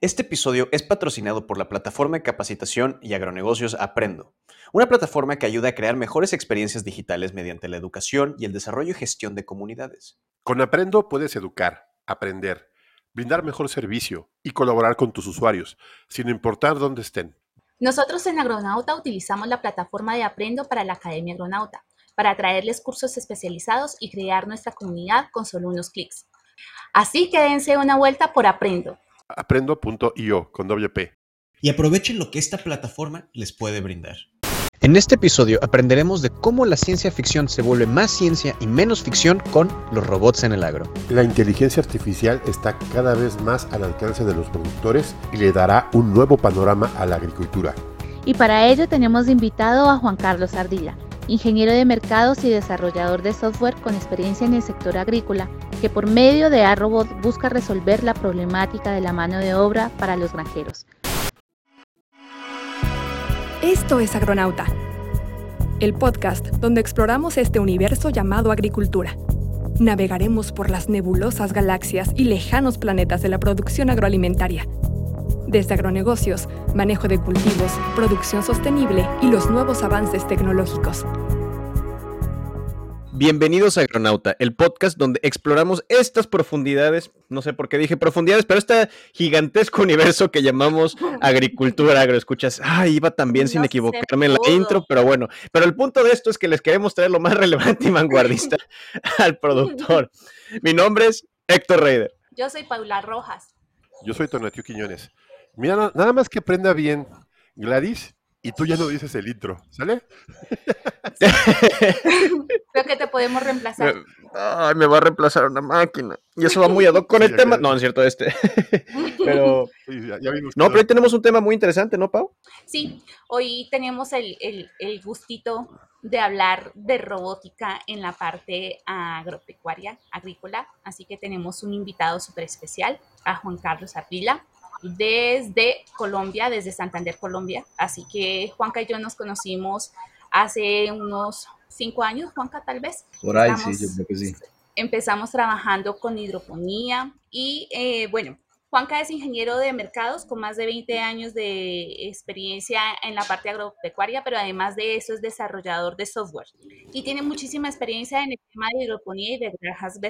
Este episodio es patrocinado por la plataforma de capacitación y agronegocios Aprendo, una plataforma que ayuda a crear mejores experiencias digitales mediante la educación y el desarrollo y gestión de comunidades. Con Aprendo puedes educar, aprender, brindar mejor servicio y colaborar con tus usuarios, sin importar dónde estén. Nosotros en Agronauta utilizamos la plataforma de Aprendo para la Academia Agronauta, para traerles cursos especializados y crear nuestra comunidad con solo unos clics. Así que dense una vuelta por Aprendo. Aprendo.io con WP. Y aprovechen lo que esta plataforma les puede brindar. En este episodio aprenderemos de cómo la ciencia ficción se vuelve más ciencia y menos ficción con los robots en el agro. La inteligencia artificial está cada vez más al alcance de los productores y le dará un nuevo panorama a la agricultura. Y para ello tenemos invitado a Juan Carlos Ardila, ingeniero de mercados y desarrollador de software con experiencia en el sector agrícola, que por medio de ARobot busca resolver la problemática de la mano de obra para los granjeros. Esto es Agronauta, el podcast donde exploramos este universo llamado agricultura. Navegaremos por las nebulosas galaxias y lejanos planetas de la producción agroalimentaria desde agronegocios, manejo de cultivos, producción sostenible y los nuevos avances tecnológicos. Bienvenidos a Agronauta, el podcast donde exploramos estas profundidades, no sé por qué dije profundidades, pero este gigantesco universo que llamamos agricultura, agroescuchas. Ay, iba también sin equivocarme en la intro, pero bueno. Pero el punto de esto es que les queremos traer lo más relevante y vanguardista al productor. Mi nombre es Héctor Reider. Yo soy Paula Rojas. Yo soy Tonatio Quiñones. Mira, nada más que prenda bien Gladys y tú ya no dices el intro, ¿sale? Creo que te podemos reemplazar. Ay, me va a reemplazar una máquina. Y eso va muy ad hoc con el tema. No, es cierto, este. pero. no, pero hoy tenemos un tema muy interesante, ¿no, Pau? Sí, hoy tenemos el, el gustito de hablar de robótica en la parte agropecuaria, agrícola. Así que tenemos un invitado súper especial, a Juan Carlos Ardila desde Colombia, desde Santander, Colombia. Así que Juanca y yo nos conocimos hace unos cinco años, Juanca, tal vez. Por ahí, sí, yo creo que sí. Empezamos trabajando con hidroponía y eh, bueno, Juanca es ingeniero de mercados con más de 20 años de experiencia en la parte agropecuaria, pero además de eso es desarrollador de software y tiene muchísima experiencia en el tema de hidroponía y de granjas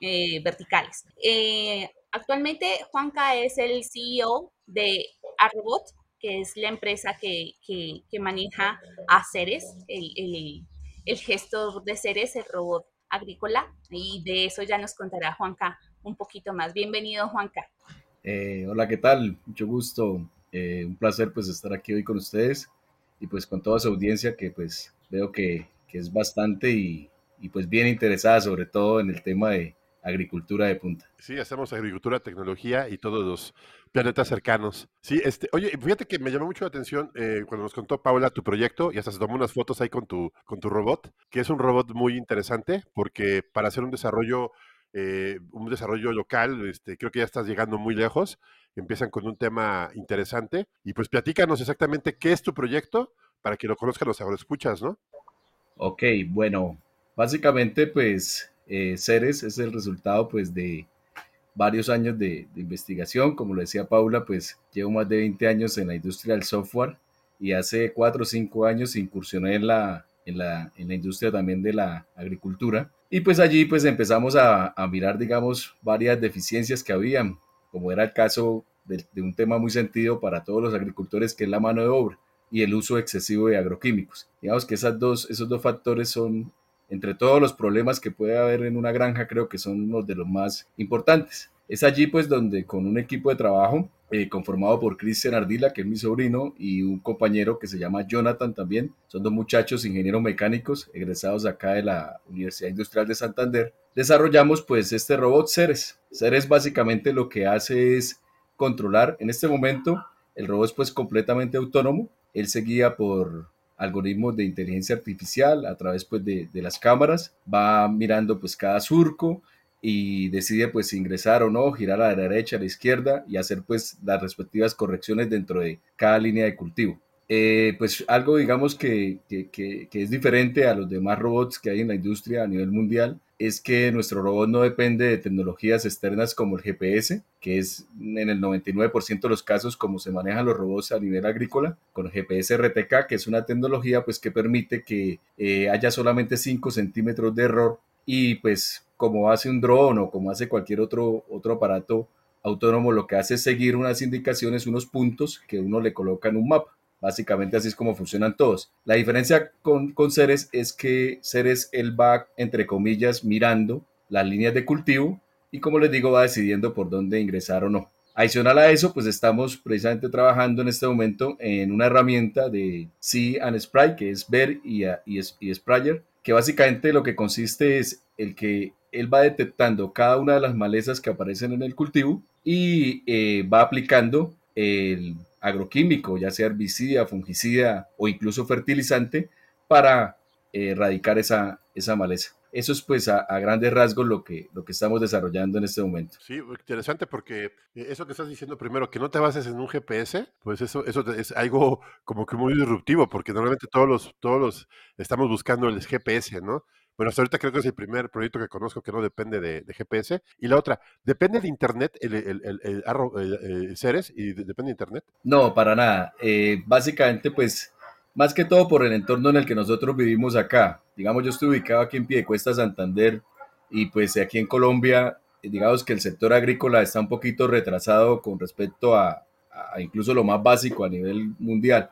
eh, verticales. Eh, Actualmente Juanca es el CEO de Arrobot, que es la empresa que, maneja a Ceres, el, gestor de Ceres, el robot agrícola, y de eso ya nos contará Juanca un poquito más. Bienvenido, Juanca. Eh, hola, ¿qué tal? Mucho gusto. Eh, un placer pues estar aquí hoy con ustedes y pues con toda su audiencia que pues veo que, es bastante y, y pues bien interesada sobre todo en el tema de, agricultura de punta. Sí, hacemos agricultura, tecnología y todos los planetas cercanos. Sí, este, oye, fíjate que me llamó mucho la atención eh, cuando nos contó Paula tu proyecto y hasta se tomó unas fotos ahí con tu, con tu robot, que es un robot muy interesante porque para hacer un desarrollo, eh, un desarrollo local, este, creo que ya estás llegando muy lejos. Empiezan con un tema interesante y pues platícanos exactamente qué es tu proyecto para que lo conozcan los agroescuchas, ¿no? Ok, bueno, básicamente pues eh, Ceres es el resultado pues de varios años de, investigación. Como lo decía Paula, pues llevo más de 20 años en la industria del software y hace 4 o 5 años incursioné en la, en la, en la industria también de la agricultura. Y pues allí pues empezamos a, a mirar, digamos, varias deficiencias que habían, como era el caso de, de, un tema muy sentido para todos los agricultores, que es la mano de obra y el uso excesivo de agroquímicos. Digamos que esas dos, esos dos factores son entre todos los problemas que puede haber en una granja, creo que son uno de los más importantes. Es allí pues donde con un equipo de trabajo eh, conformado por Cristian Ardila, que es mi sobrino, y un compañero que se llama Jonathan también, son dos muchachos ingenieros mecánicos egresados acá de la Universidad Industrial de Santander, desarrollamos pues este robot Ceres. Ceres básicamente lo que hace es controlar, en este momento el robot es pues completamente autónomo, él se guía por algoritmos de inteligencia artificial a través pues, de, las cámaras, va mirando pues cada surco y decide pues ingresar o no, girar a la derecha, a la izquierda y hacer pues las respectivas correcciones dentro de cada línea de cultivo. Eh, pues algo digamos que, que, es diferente a los demás robots que hay en la industria a nivel mundial es que nuestro robot no depende de tecnologías externas como el GPS, que es en el 99% de los casos como se manejan los robots a nivel agrícola, con GPS RTK, que es una tecnología pues que permite que eh, haya solamente 5 centímetros de error y pues como hace un dron o como hace cualquier otro, otro aparato autónomo, lo que hace es seguir unas indicaciones, unos puntos que uno le coloca en un mapa. Básicamente así es como funcionan todos. La diferencia con, con Ceres es que Ceres él va, entre comillas, mirando las líneas de cultivo y como les digo, va decidiendo por dónde ingresar o no. Adicional a eso, pues estamos precisamente trabajando en este momento en una herramienta de See and Spray, que es ver y, y, y Sprayer, que básicamente lo que consiste es el que él va detectando cada una de las malezas que aparecen en el cultivo y eh, va aplicando el agroquímico, ya sea herbicida, fungicida o incluso fertilizante, para eh, erradicar esa, esa maleza. Eso es pues a, grandes rasgos lo que, lo que estamos desarrollando en este momento. Sí, interesante porque eh, eso que estás diciendo primero, que no te bases en un GPS, pues eso, eso es algo como que muy disruptivo, porque normalmente todos los, todos los estamos buscando el GPS, ¿no? Bueno, hasta ahorita creo que es el primer proyecto que conozco que no depende de, GPS. Y la otra, ¿depende de Internet el, el, el, Ceres y depende de Internet? No, para nada. Eh, básicamente, pues, más que todo por el entorno en el que nosotros vivimos acá. Digamos, yo estoy ubicado aquí en Piedecuesta, Santander, y pues aquí en Colombia, digamos que el sector agrícola está un poquito retrasado con respecto a, a incluso lo más básico a nivel mundial.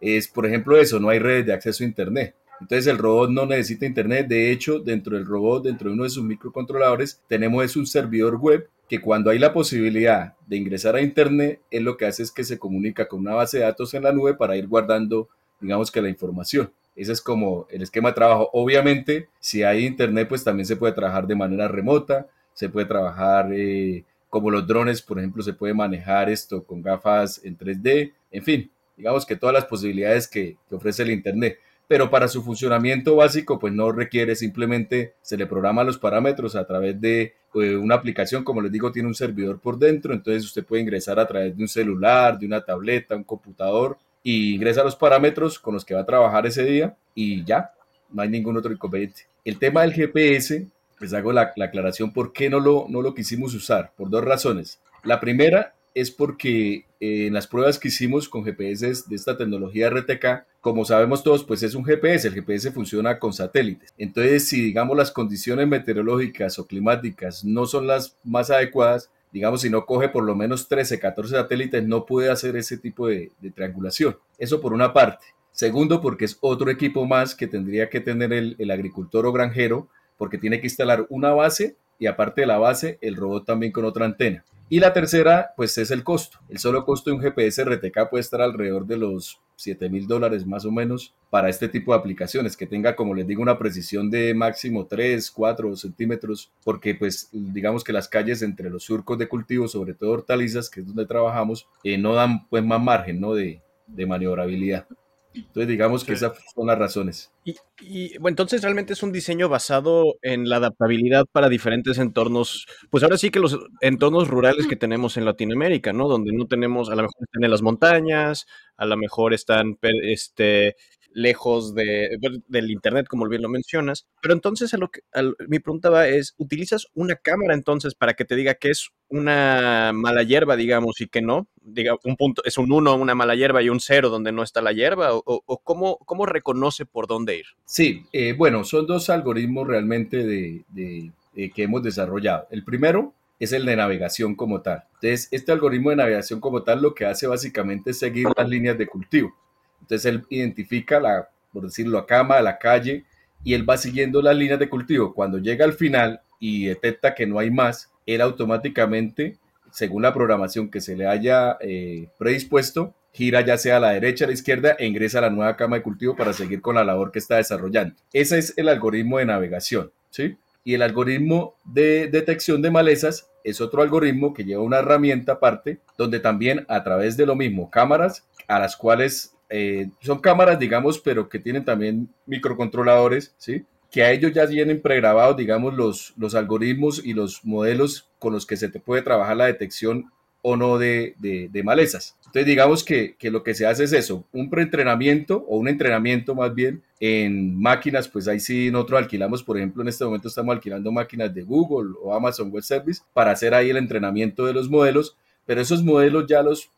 Es, por ejemplo, eso, no hay redes de acceso a Internet. Entonces el robot no necesita internet. De hecho, dentro del robot, dentro de uno de sus microcontroladores, tenemos es un servidor web que cuando hay la posibilidad de ingresar a internet, es lo que hace es que se comunica con una base de datos en la nube para ir guardando, digamos que la información. Ese es como el esquema de trabajo. Obviamente, si hay internet, pues también se puede trabajar de manera remota, se puede trabajar eh, como los drones, por ejemplo, se puede manejar esto con gafas en 3D, en fin, digamos que todas las posibilidades que ofrece el internet pero para su funcionamiento básico pues no requiere, simplemente se le programa los parámetros a través de eh, una aplicación, como les digo, tiene un servidor por dentro, entonces usted puede ingresar a través de un celular, de una tableta, un computador y ingresa los parámetros con los que va a trabajar ese día y ya, no hay ningún otro inconveniente. El tema del GPS, pues hago la, la aclaración por qué no lo, no lo quisimos usar, por dos razones. La primera es porque eh, en las pruebas que hicimos con GPS de esta tecnología RTK, como sabemos todos, pues es un GPS, el GPS funciona con satélites. Entonces, si digamos las condiciones meteorológicas o climáticas no son las más adecuadas, digamos, si no coge por lo menos 13, 14 satélites, no puede hacer ese tipo de, triangulación. Eso por una parte. Segundo, porque es otro equipo más que tendría que tener el, el agricultor o granjero, porque tiene que instalar una base y aparte de la base, el robot también con otra antena. Y la tercera, pues es el costo. El solo costo de un GPS RTK puede estar alrededor de los 7 mil dólares más o menos para este tipo de aplicaciones, que tenga, como les digo, una precisión de máximo 3, 4 centímetros, porque pues digamos que las calles entre los surcos de cultivo, sobre todo hortalizas, que es donde trabajamos, eh, no dan pues más margen ¿no? de, de maniobrabilidad. Entonces, digamos que esas son las razones. Y, bueno, entonces realmente es un diseño basado en la adaptabilidad para diferentes entornos, pues ahora sí que los entornos rurales que tenemos en Latinoamérica, ¿no? Donde no tenemos, a lo mejor están en las montañas, a lo mejor están este, lejos de, del Internet, como bien lo mencionas. Pero entonces a lo que, mi pregunta va es, ¿utilizas una cámara entonces para que te diga que es una mala hierba, digamos, y que no? Diga, un punto, es un 1, una mala hierba y un 0 donde no está la hierba, o, cómo, cómo, reconoce por dónde ir? Sí, eh, bueno, son dos algoritmos realmente de, de, que hemos desarrollado. El primero es el de navegación como tal. Entonces, este algoritmo de navegación como tal lo que hace básicamente es seguir las líneas de cultivo. Entonces él identifica la, por decirlo, la cama, la calle, y él va siguiendo las líneas de cultivo. Cuando llega al final y detecta que no hay más, él automáticamente, según la programación que se le haya eh, predispuesto, gira ya sea a la derecha, a la izquierda e ingresa a la nueva cama de cultivo para seguir con la labor que está desarrollando. Ese es el algoritmo de navegación, ¿sí? Y el algoritmo de detección de malezas es otro algoritmo que lleva una herramienta aparte, donde también a través de lo mismo, cámaras a las cuales eh, son cámaras, digamos, pero que tienen también microcontroladores, ¿sí? Que a ellos ya vienen pregrabados, digamos, los, los algoritmos y los modelos con los que se te puede trabajar la detección o no de, de, malezas. Entonces digamos que, que, lo que se hace es eso, un preentrenamiento o un entrenamiento más bien en máquinas, pues ahí sí nosotros alquilamos, por ejemplo, en este momento estamos alquilando máquinas de Google o Amazon Web Service para hacer ahí el entrenamiento de los modelos, pero esos modelos ya los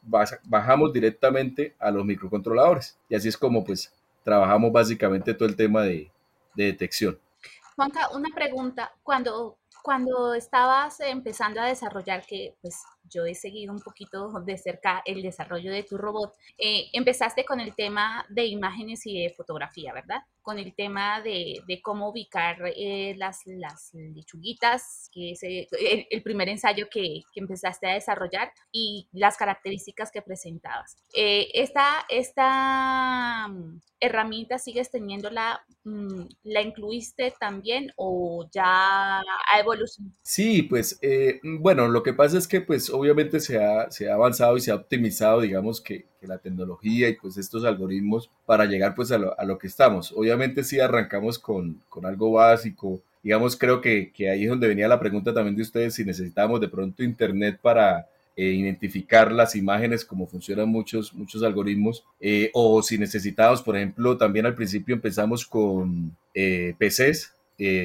bajamos directamente a los microcontroladores y así es como pues trabajamos básicamente todo el tema de, de detección. Juanca, una pregunta, cuando cuando estabas empezando a desarrollar, que pues yo he seguido un poquito de cerca el desarrollo de tu robot, eh, empezaste con el tema de imágenes y de fotografía, ¿verdad? Con el tema de, cómo ubicar eh, las, las lechuguitas, que es el, primer ensayo que, empezaste a desarrollar y las características que presentabas. Eh, esta, esta mm, herramienta sigues teniéndola, mm, la incluiste también o ya ha evolucionado? Sí, pues bueno, lo que pasa es que pues obviamente se ha, se ha avanzado y se ha optimizado, digamos, que, la tecnología y pues estos algoritmos para llegar pues a lo, a lo que estamos. Obviamente sí arrancamos con, con algo básico, digamos, creo que, que, ahí es donde venía la pregunta también de ustedes, si necesitamos de pronto internet para eh, identificar las imágenes, como funcionan muchos, muchos algoritmos, eh, o si necesitamos, por ejemplo, también al principio empezamos con eh, PCs,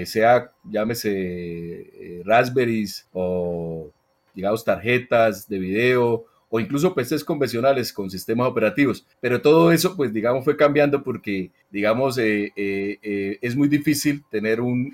sea llámese Raspberries o digamos, tarjetas de video o incluso PCs convencionales con sistemas operativos. Pero todo eso, pues, digamos, fue cambiando porque, digamos, eh, eh, eh, es muy difícil tener un,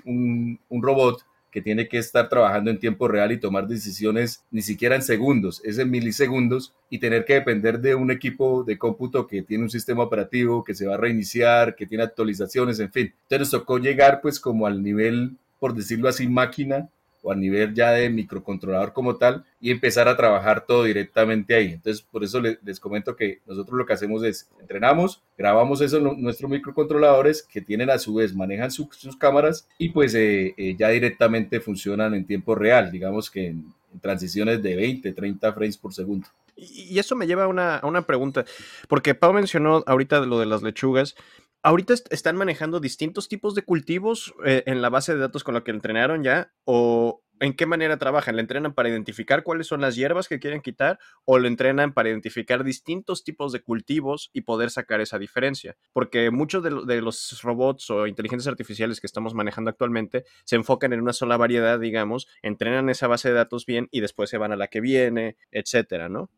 un, robot que tiene que estar trabajando en tiempo real y tomar decisiones ni siquiera en segundos, es en milisegundos y tener que depender de un equipo de cómputo que tiene un sistema operativo, que se va a reiniciar, que tiene actualizaciones, en fin. Entonces nos tocó llegar pues como al nivel, por decirlo así, máquina o a nivel ya de microcontrolador como tal y empezar a trabajar todo directamente ahí. Entonces, por eso les, comento que nosotros lo que hacemos es entrenamos, grabamos eso en nuestros microcontroladores que tienen a su vez, manejan sus cámaras y pues eh, eh, ya directamente funcionan en tiempo real, digamos que en, transiciones de 20, 30 frames por segundo. Y eso me lleva a una, a una pregunta, porque Pau mencionó ahorita lo de las lechugas ahorita están manejando distintos tipos de cultivos eh, en la base de datos con la que entrenaron ya o en qué manera trabajan? ¿Le entrenan para identificar cuáles son las hierbas que quieren quitar o lo entrenan para identificar distintos tipos de cultivos y poder sacar esa diferencia? Porque muchos de, de los robots o inteligencias artificiales que estamos manejando actualmente se enfocan en una sola variedad, digamos, entrenan esa base de datos bien y después se van a la que viene, etcétera, ¿no?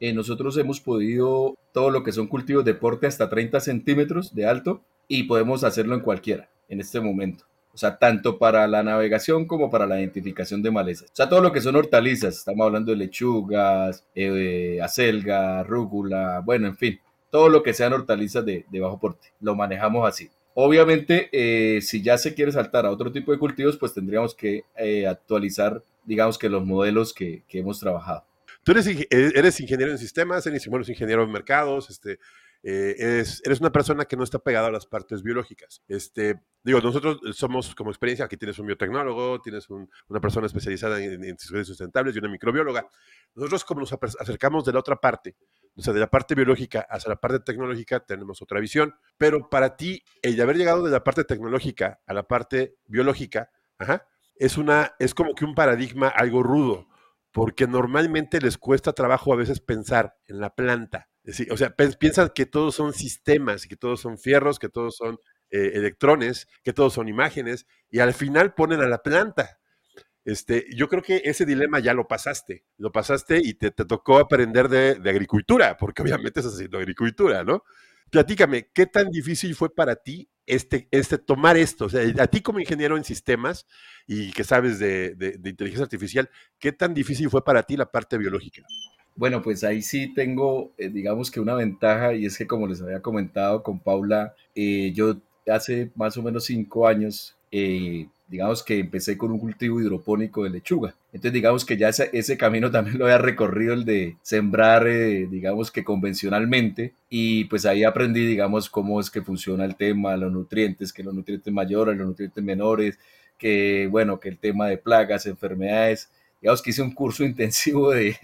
Eh, nosotros hemos podido todo lo que son cultivos de porte hasta 30 centímetros de alto y podemos hacerlo en cualquiera en este momento. O sea, tanto para la navegación como para la identificación de malezas. O sea, todo lo que son hortalizas, estamos hablando de lechugas, eh, acelga, rúgula, bueno, en fin, todo lo que sean hortalizas de, bajo porte, lo manejamos así. Obviamente, eh, si ya se quiere saltar a otro tipo de cultivos, pues tendríamos que actualizar, digamos que los modelos que hemos trabajado. Tú eres, e, eres ingeniero en sistemas, eres ingeniero en mercados, este, eh, eres, una persona que no está pegada a las partes biológicas. Este, digo, nosotros somos como experiencia, aquí tienes un biotecnólogo, tienes una persona especializada en, en sustentables y una microbióloga. Nosotros como nos acercamos de la otra parte, o sea, de la parte biológica hacia la parte tecnológica, tenemos otra visión. Pero para ti, el haber llegado de la parte tecnológica a la parte biológica, es, una, es como que un paradigma algo rudo porque normalmente les cuesta trabajo a veces pensar en la planta. o sea, piensan que todos son sistemas, que todos son fierros, que todos son eh, electrones, que todos son imágenes, y al final ponen a la planta. Este, yo creo que ese dilema ya lo pasaste, lo pasaste y te, tocó aprender de, de, agricultura, porque obviamente estás haciendo agricultura, ¿no? Platícame, ¿qué tan difícil fue para ti este, este, tomar esto? O sea, a ti como ingeniero en sistemas y que sabes de, inteligencia artificial, ¿qué tan difícil fue para ti la parte biológica? Bueno, pues ahí sí tengo, eh, digamos que una ventaja y es que como les había comentado con Paula, eh, yo hace más o menos cinco años eh, digamos que empecé con un cultivo hidropónico de lechuga. Entonces, digamos que ya ese, camino también lo había recorrido el de sembrar, eh, digamos que convencionalmente, y pues ahí aprendí, digamos, cómo es que funciona el tema, los nutrientes, que los nutrientes mayores, los nutrientes menores, que bueno, que el tema de plagas, enfermedades, digamos que hice un curso intensivo de,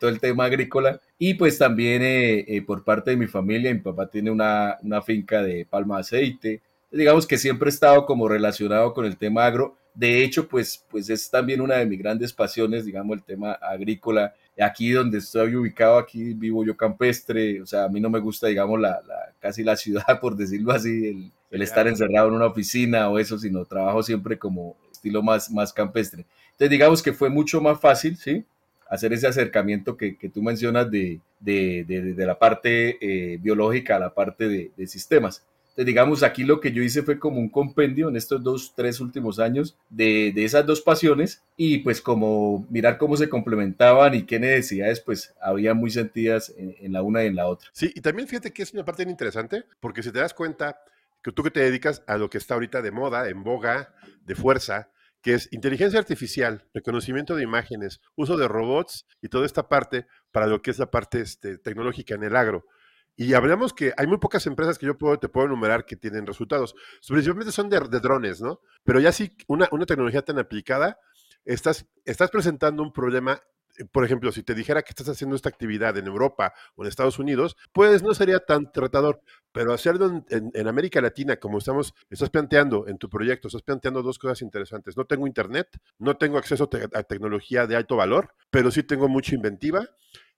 todo el tema agrícola. Y pues también eh, eh, por parte de mi familia, mi papá tiene una, una finca de palma de aceite, digamos que siempre he estado como relacionado con el tema agro. De hecho, pues, pues es también una de mis grandes pasiones, digamos, el tema agrícola. aquí donde estoy ubicado, aquí vivo yo campestre, o sea, a mí no me gusta, digamos, la, casi la ciudad, por decirlo así, el, el estar encerrado en una oficina o eso, sino trabajo siempre como estilo más, más campestre. Entonces, digamos que fue mucho más fácil, ¿sí? Hacer ese acercamiento que, que tú mencionas de, de, de, la parte eh, biológica a la parte de, sistemas. Entonces, digamos, aquí lo que yo hice fue como un compendio en estos dos, tres últimos años de, de, esas dos pasiones y pues como mirar cómo se complementaban y qué necesidades pues había muy sentidas en, en, la una y en la otra. Sí, y también fíjate que es una parte interesante porque si te das cuenta, que tú que te dedicas a lo que está ahorita de moda, en boga, de fuerza, que es inteligencia artificial, reconocimiento de imágenes, uso de robots y toda esta parte para lo que es la parte este, tecnológica en el agro. Y hablamos que hay muy pocas empresas que yo puedo, te puedo enumerar que tienen resultados. Principalmente son de, drones, ¿no? Pero ya sí, una, una tecnología tan aplicada, estás, estás presentando un problema eh, por ejemplo, si te dijera que estás haciendo esta actividad en Europa o en Estados Unidos, pues no sería tan tratador, pero hacerlo en, América Latina, como estamos, estás planteando en tu proyecto, estás planteando dos cosas interesantes. No tengo internet, no tengo acceso a tecnología de alto valor, pero sí tengo mucha inventiva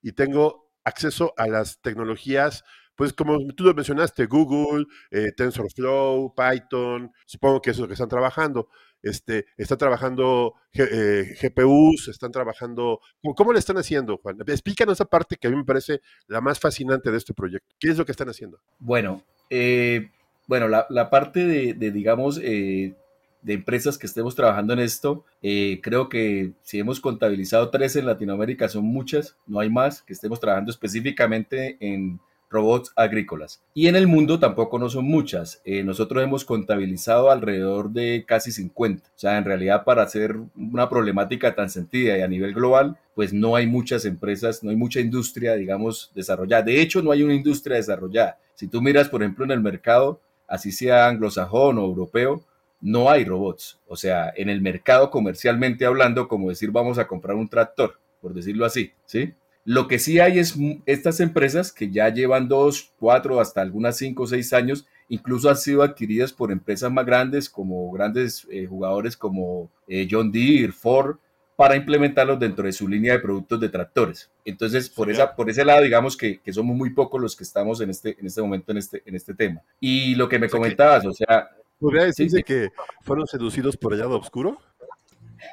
y tengo acceso a las tecnologías pues como tú lo mencionaste, Google, eh, TensorFlow, Python, supongo que eso es lo que están trabajando este, están trabajando eh, GPUs, están trabajando... ¿cómo, le están haciendo, Juan? Explícanos esa parte que a mí me parece la más fascinante de este proyecto. ¿Qué es lo que están haciendo? Bueno, eh, bueno la, parte de, digamos, eh, de empresas que estemos trabajando en esto, creo que si hemos contabilizado tres en Latinoamérica, son muchas, no hay más, que estemos trabajando específicamente en robots agrícolas. Y en el mundo tampoco no son muchas. Eh, nosotros hemos contabilizado alrededor de casi 50. O sea, en realidad para hacer una problemática tan sentida y a nivel global, pues no hay muchas empresas, no hay mucha industria, digamos, desarrollada. De hecho, no hay una industria desarrollada. Si tú miras, por ejemplo, en el mercado, así sea anglosajón o europeo, no hay robots. O sea, en el mercado comercialmente hablando, como decir vamos a comprar un tractor, por decirlo así, ¿sí? Lo que sí hay es estas empresas que ya llevan dos, cuatro, hasta algunas cinco o seis años, incluso han sido adquiridas por empresas más grandes, como grandes eh, jugadores como eh, John Deere, Ford, para implementarlos dentro de su línea de productos de tractores. Entonces, por, esa, por ese lado, digamos que, somos muy pocos los que estamos en este, en este momento en este, en este tema. Y lo que me comentabas, o sea... ¿Podría decirse que fueron seducidos por el lado oscuro?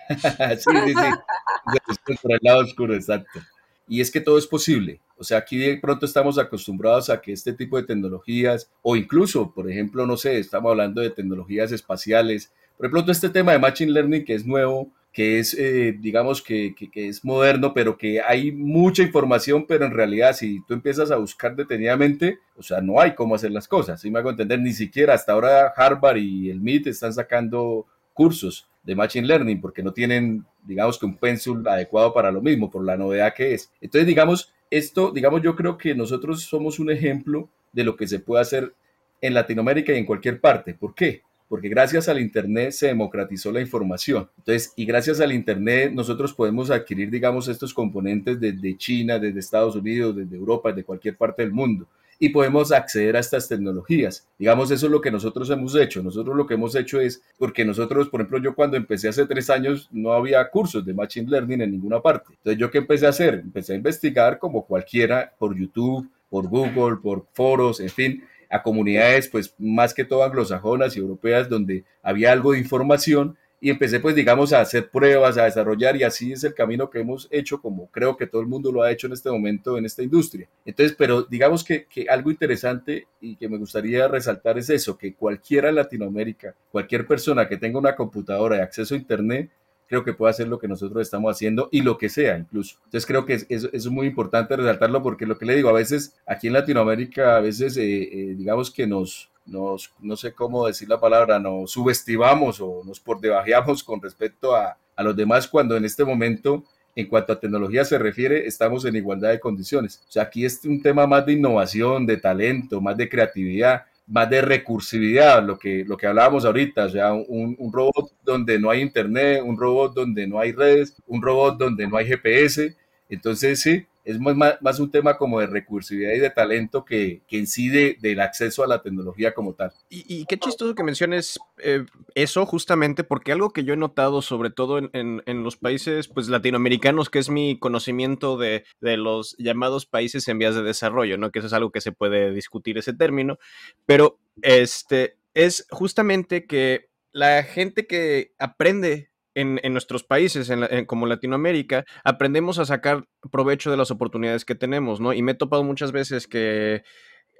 sí, sí, sí. por el lado oscuro, exacto. Y es que todo es posible. O sea, aquí de pronto estamos acostumbrados a que este tipo de tecnologías, o incluso, por ejemplo, no sé, estamos hablando de tecnologías espaciales. Por ejemplo, todo este tema de Machine Learning que es nuevo, que es, eh, digamos, que, que, es moderno, pero que hay mucha información, pero en realidad si tú empiezas a buscar detenidamente, o sea, no hay cómo hacer las cosas. Si me hago entender, ni siquiera hasta ahora Harvard y el MIT están sacando cursos de Machine Learning porque no tienen, digamos que un pencil adecuado para lo mismo, por la novedad que es. Entonces, digamos, esto, digamos, yo creo que nosotros somos un ejemplo de lo que se puede hacer en Latinoamérica y en cualquier parte. ¿Por qué? Porque gracias al Internet se democratizó la información. Entonces, y gracias al Internet nosotros podemos adquirir, digamos, estos componentes desde China, desde Estados Unidos, desde Europa, desde cualquier parte del mundo y podemos acceder a estas tecnologías. Digamos, eso es lo que nosotros hemos hecho. Nosotros lo que hemos hecho es, porque nosotros, por ejemplo, yo cuando empecé hace tres años no había cursos de Machine Learning en ninguna parte. Entonces, ¿yo qué empecé a hacer? Empecé a investigar como cualquiera por YouTube, por Google, por foros, en fin, a comunidades, pues más que todo anglosajonas y europeas, donde había algo de información y empecé pues digamos a hacer pruebas, a desarrollar y así es el camino que hemos hecho como creo que todo el mundo lo ha hecho en este momento en esta industria. Entonces, pero digamos que, que algo interesante y que me gustaría resaltar es eso, que cualquiera en Latinoamérica, cualquier persona que tenga una computadora y acceso a Internet, creo que puede hacer lo que nosotros estamos haciendo y lo que sea incluso. Entonces creo que es, es, muy importante resaltarlo porque lo que le digo, a veces aquí en Latinoamérica, a veces eh, eh, digamos que nos, no sé cómo decir la palabra, nos subestimamos o nos por debajeamos con respecto a, a los demás cuando en este momento en cuanto a tecnología se refiere, estamos en igualdad de condiciones. O sea, aquí es un tema más de innovación, de talento, más de creatividad, más de recursividad, lo que, lo que hablábamos ahorita, o sea, un, un, robot donde no hay internet, un robot donde no hay redes, un robot donde no hay GPS. Entonces, sí, es más, un tema como de recursividad y de talento que, que incide del acceso a la tecnología como tal. Y, qué chistoso que menciones eh, eso justamente porque algo que yo he notado sobre todo en, en, los países pues latinoamericanos, que es mi conocimiento de, de, los llamados países en vías de desarrollo, ¿no? Que eso es algo que se puede discutir ese término, pero este es justamente que la gente que aprende en, nuestros países, en, como Latinoamérica, aprendemos a sacar provecho de las oportunidades que tenemos, ¿no? Y me he topado muchas veces que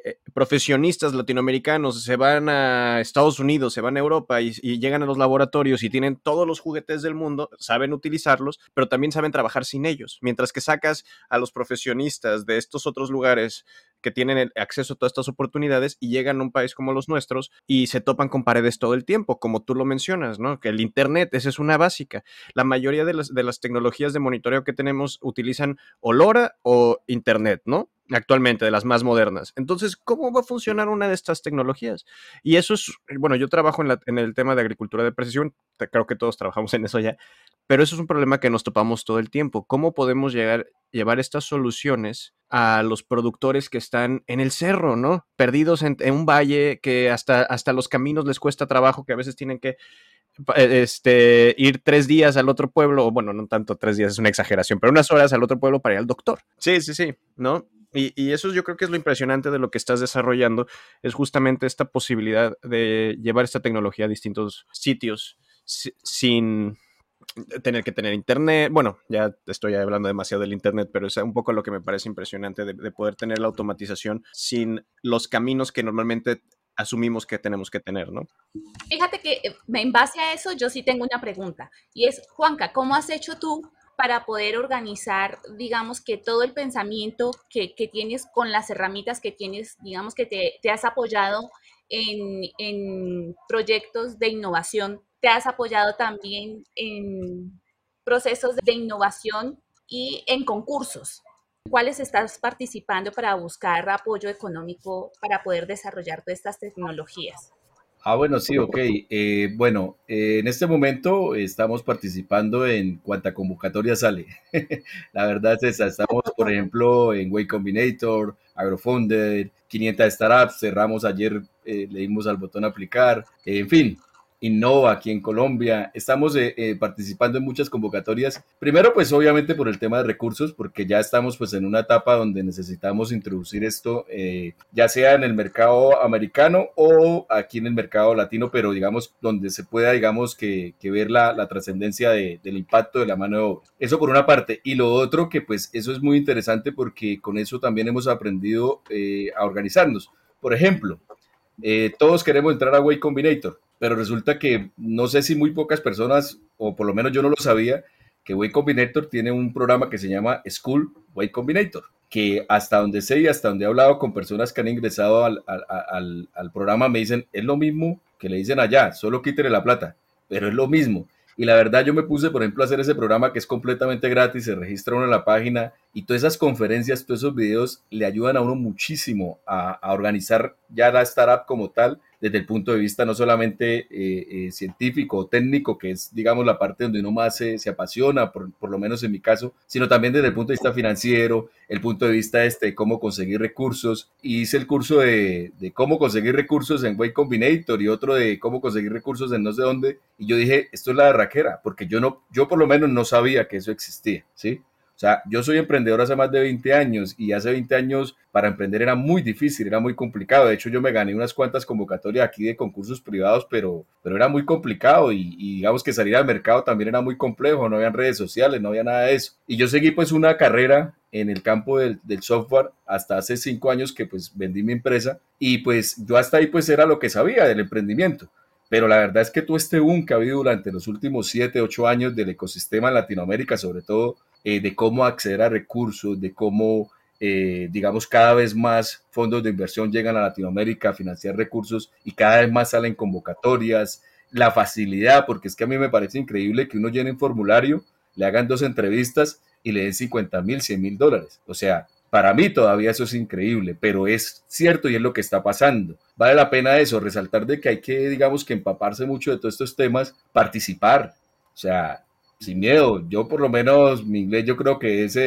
eh, profesionistas latinoamericanos se van a Estados Unidos, se van a Europa y, llegan a los laboratorios y tienen todos los juguetes del mundo, saben utilizarlos, pero también saben trabajar sin ellos. Mientras que sacas a los profesionistas de estos otros lugares que tienen acceso a todas estas oportunidades y llegan a un país como los nuestros y se topan con paredes todo el tiempo, como tú lo mencionas, ¿no? Que el Internet, esa es una básica. La mayoría de las, de las tecnologías de monitoreo que tenemos utilizan o LoRa o Internet, ¿no? actualmente, de las más modernas. Entonces, ¿cómo va a funcionar una de estas tecnologías? Y eso es, bueno, yo trabajo en, en, el tema de agricultura de precisión, creo que todos trabajamos en eso ya, pero eso es un problema que nos topamos todo el tiempo. ¿Cómo podemos llegar, llevar estas soluciones a los productores que están en el cerro, ¿no? Perdidos en, un valle que hasta, hasta los caminos les cuesta trabajo, que a veces tienen que e, este, ir tres días al otro pueblo, o bueno, no tanto tres días, es una exageración, pero unas horas al otro pueblo para ir al doctor. Sí, sí, sí, ¿no? Y, eso yo creo que es lo impresionante de lo que estás desarrollando, es justamente esta posibilidad de llevar esta tecnología a distintos sitios sin tener que tener internet. Bueno, ya estoy hablando demasiado del internet, pero es un poco lo que me parece impresionante de, poder tener la automatización sin los caminos que normalmente asumimos que tenemos que tener, ¿no? Fíjate que eh, en base a eso yo sí tengo una pregunta y es, Juanca, ¿cómo has hecho tú para poder organizar, digamos, que todo el pensamiento que, tienes con las herramientas que tienes, digamos, que te, has apoyado en, proyectos de innovación, te has apoyado también en procesos de innovación y en concursos. ¿Cuáles estás participando para buscar apoyo económico para poder desarrollar todas estas tecnologías? Ah, bueno, sí, ok. Eh, bueno, eh, en este momento estamos participando en cuanta convocatoria sale. La verdad es esa. Estamos, por ejemplo, en Way Combinator, Agrofunder, 500 startups. Cerramos ayer, eh, le dimos al botón aplicar. en fin, Innova aquí en Colombia. Estamos eh, eh, participando en muchas convocatorias. Primero, pues obviamente por el tema de recursos, porque ya estamos pues en una etapa donde necesitamos introducir esto, eh, ya sea en el mercado americano o aquí en el mercado latino, pero digamos donde se pueda, digamos, que, ver la, la trascendencia de, del impacto de la mano de obra. Eso por una parte. Y lo otro que pues eso es muy interesante porque con eso también hemos aprendido a organizarnos. Por ejemplo, todos queremos entrar a Way Combinator pero resulta que no sé si muy pocas personas, o por lo menos yo no lo sabía, que Way Combinator tiene un programa que se llama School Way Combinator, que hasta donde sé y hasta donde he hablado con personas que han ingresado al, al, al, programa me dicen, es lo mismo que le dicen allá, solo quítele la plata, pero es lo mismo. Y la verdad yo me puse, por ejemplo, a hacer ese programa que es completamente gratis, se registra uno en la página y todas esas conferencias, todos esos videos le ayudan a uno muchísimo a, a organizar ya la startup como tal desde el punto de vista no solamente eh, eh, científico o técnico, que es, digamos, la parte donde uno más se, se apasiona, por, por, lo menos en mi caso, sino también desde el punto de vista financiero, el punto de vista este, cómo conseguir recursos. Y hice el curso de, de cómo conseguir recursos en Way Combinator y otro de cómo conseguir recursos en no sé dónde. Y yo dije, esto es la raquera, porque yo, no, yo por lo menos no sabía que eso existía, ¿sí? O sea, yo soy emprendedor hace más de 20 años y hace 20 años para emprender era muy difícil, era muy complicado. De hecho, yo me gané unas cuantas convocatorias aquí de concursos privados, pero, pero era muy complicado y, digamos que salir al mercado también era muy complejo, no había redes sociales, no había nada de eso. Y yo seguí pues una carrera en el campo del, del, software hasta hace cinco años que pues vendí mi empresa y pues yo hasta ahí pues era lo que sabía del emprendimiento. Pero la verdad es que todo este boom que ha habido durante los últimos siete, ocho años del ecosistema en Latinoamérica, sobre todo eh, de cómo acceder a recursos, de cómo, eh, digamos, cada vez más fondos de inversión llegan a Latinoamérica a financiar recursos y cada vez más salen convocatorias, la facilidad, porque es que a mí me parece increíble que uno llene un formulario, le hagan dos entrevistas y le den 50 mil, 100 mil dólares. O sea, para mí todavía eso es increíble, pero es cierto y es lo que está pasando. Vale la pena eso, resaltar de que hay que, digamos, que empaparse mucho de todos estos temas, participar. O sea, sin miedo. Yo por lo menos mi inglés yo creo que es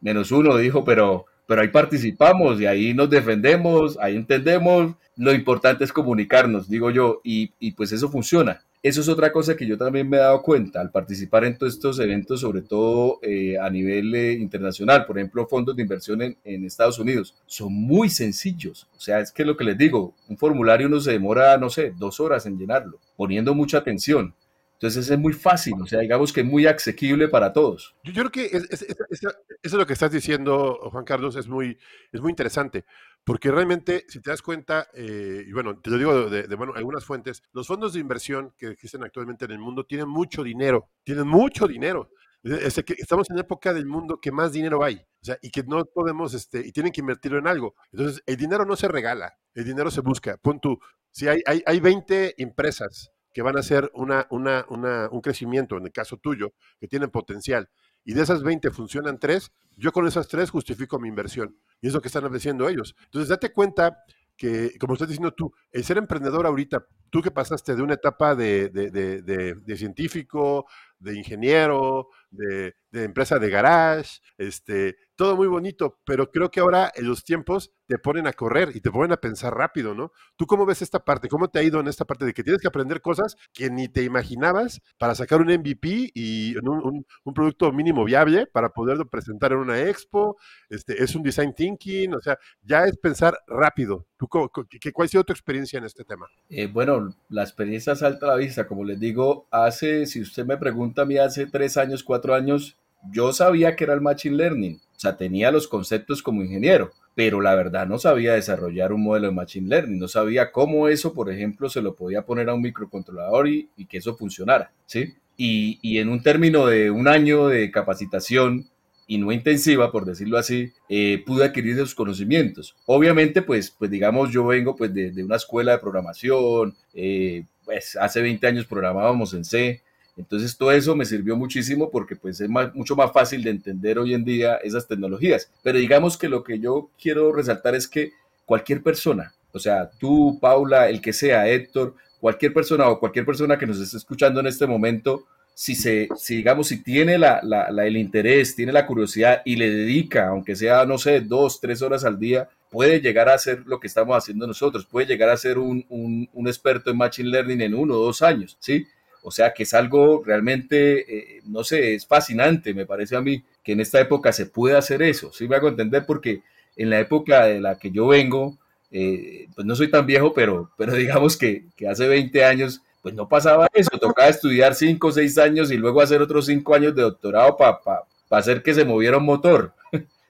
menos uno dijo, pero, pero ahí participamos y ahí nos defendemos, ahí entendemos, lo importante es comunicarnos, digo yo, y pues eso funciona. Eso es otra cosa que yo también me he dado cuenta al participar en todos estos eventos, sobre todo eh, a nivel eh, internacional, por ejemplo, fondos de inversión en, Estados Unidos, son muy sencillos. O sea, es que lo que les digo, un formulario uno se demora, no sé, dos horas en llenarlo, poniendo mucha atención. Entonces es muy fácil, o sea, digamos que es muy asequible para todos. Yo, creo que es, eso es lo que estás diciendo, Juan Carlos, es muy, es muy interesante, porque realmente, si te das cuenta, eh, y bueno, te lo digo de, de, bueno, algunas fuentes, los fondos de inversión que existen actualmente en el mundo tienen mucho dinero, tienen mucho dinero. Es que estamos en la época del mundo que más dinero hay, o sea, y que no podemos, este, y tienen que invertirlo en algo. Entonces, el dinero no se regala, el dinero se busca. Pon tú, si hay, hay, hay 20 empresas que van a hacer una, una, una, un crecimiento, en el caso tuyo, que tienen potencial, y de esas 20 funcionan tres, yo con esas tres justifico mi inversión. Y es lo que están ofreciendo ellos. Entonces, date cuenta que, como estás diciendo tú, el ser emprendedor ahorita, tú que pasaste de una etapa de, de, de científico, de ingeniero, de, empresa de garage, este, todo muy bonito, pero creo que ahora en los tiempos te ponen a correr y te ponen a pensar rápido, ¿no? ¿Tú cómo ves esta parte? ¿Cómo te ha ido en esta parte de que tienes que aprender cosas que ni te imaginabas para sacar un MVP y un, producto mínimo viable para poderlo presentar en una expo? Este, es un design thinking, o sea, ya es pensar rápido. ¿Tú, qué, ¿Cuál ha sido tu experiencia en este tema? Eh, bueno, la experiencia salta a la vista, como les digo, hace, si usted me pregunta a mí, hace tres años, cuatro años, yo sabía que era el Machine Learning, o sea, tenía los conceptos como ingeniero, pero la verdad no sabía desarrollar un modelo de Machine Learning, no sabía cómo eso, por ejemplo, se lo podía poner a un microcontrolador y, que eso funcionara, ¿sí? Y, y, en un término de un año de capacitación y no intensiva, por decirlo así, eh, pude adquirir esos conocimientos. Obviamente, pues, pues digamos, yo vengo pues de, de una escuela de programación, eh, pues hace 20 años programábamos en C, entonces todo eso me sirvió muchísimo porque pues es mucho más fácil de entender hoy en día esas tecnologías. Pero digamos que lo que yo quiero resaltar es que cualquier persona, o sea, tú, Paula, el que sea, Héctor, cualquier persona o cualquier persona que nos esté escuchando en este momento, si, se, si digamos, si tiene la, el interés, tiene la curiosidad y le dedica, aunque sea, no sé, dos, tres horas al día, puede llegar a hacer lo que estamos haciendo nosotros, puede llegar a ser un, un, un experto en Machine Learning en uno o dos años, ¿sí? O sea que es algo realmente, eh, no sé, es fascinante, me parece a mí, que en esta época se puede hacer eso. Sí me hago entender porque en la época de la que yo vengo, eh, pues no soy tan viejo, pero, pero digamos que, que, hace 20 años, pues no pasaba eso. Tocaba estudiar 5 o 6 años y luego hacer otros 5 años de doctorado para pa, pa hacer que se moviera un motor.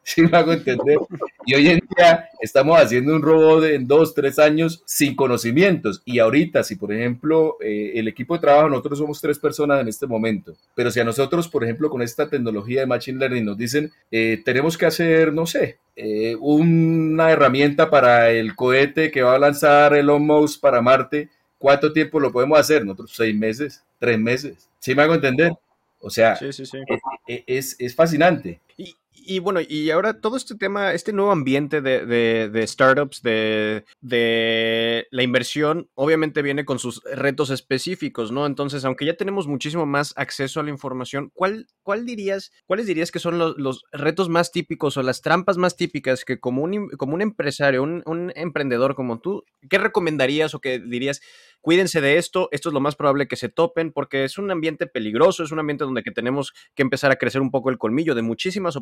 ¿Sí me hago entender? Y hoy en día estamos haciendo un robot en dos, tres años sin conocimientos. Y ahorita, si por ejemplo eh, el equipo de trabajo, nosotros somos tres personas en este momento, pero si a nosotros, por ejemplo, con esta tecnología de Machine Learning nos dicen, eh, tenemos que hacer, no sé, eh, una herramienta para el cohete que va a lanzar Elon Musk para Marte, ¿cuánto tiempo lo podemos hacer? Nosotros seis meses, tres meses. ¿Sí me hago entender? O sea, sí, sí, sí. Es, es, es fascinante. Y, y bueno, y ahora todo este tema, este nuevo ambiente de, de, startups, de, de, la inversión, obviamente viene con sus retos específicos, ¿no? Entonces, aunque ya tenemos muchísimo más acceso a la información, ¿cuál, cuál dirías, cuáles dirías que son los, los, retos más típicos o las trampas más típicas que como un, como un empresario, un, emprendedor como tú, ¿qué recomendarías o qué dirías? cuídense de esto, esto es lo más probable que se topen porque es un ambiente peligroso, es un ambiente donde que tenemos que empezar a crecer un poco el colmillo de muchísimas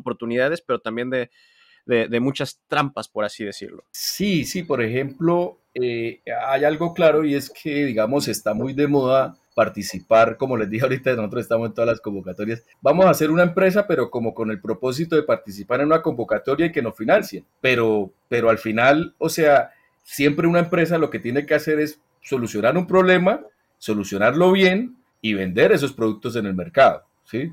pero también de muchas trampas, por así decirlo. Sí, sí, por ejemplo, eh, hay algo claro y es que, digamos, está muy de moda participar, como les dije ahorita, nosotros estamos en todas las convocatorias. Vamos a hacer una empresa, pero como con el propósito de participar en una convocatoria y que nos financien. Pero, pero al final, o sea, siempre una empresa lo que tiene que hacer es solucionar un problema, solucionarlo bien y vender esos productos en el mercado,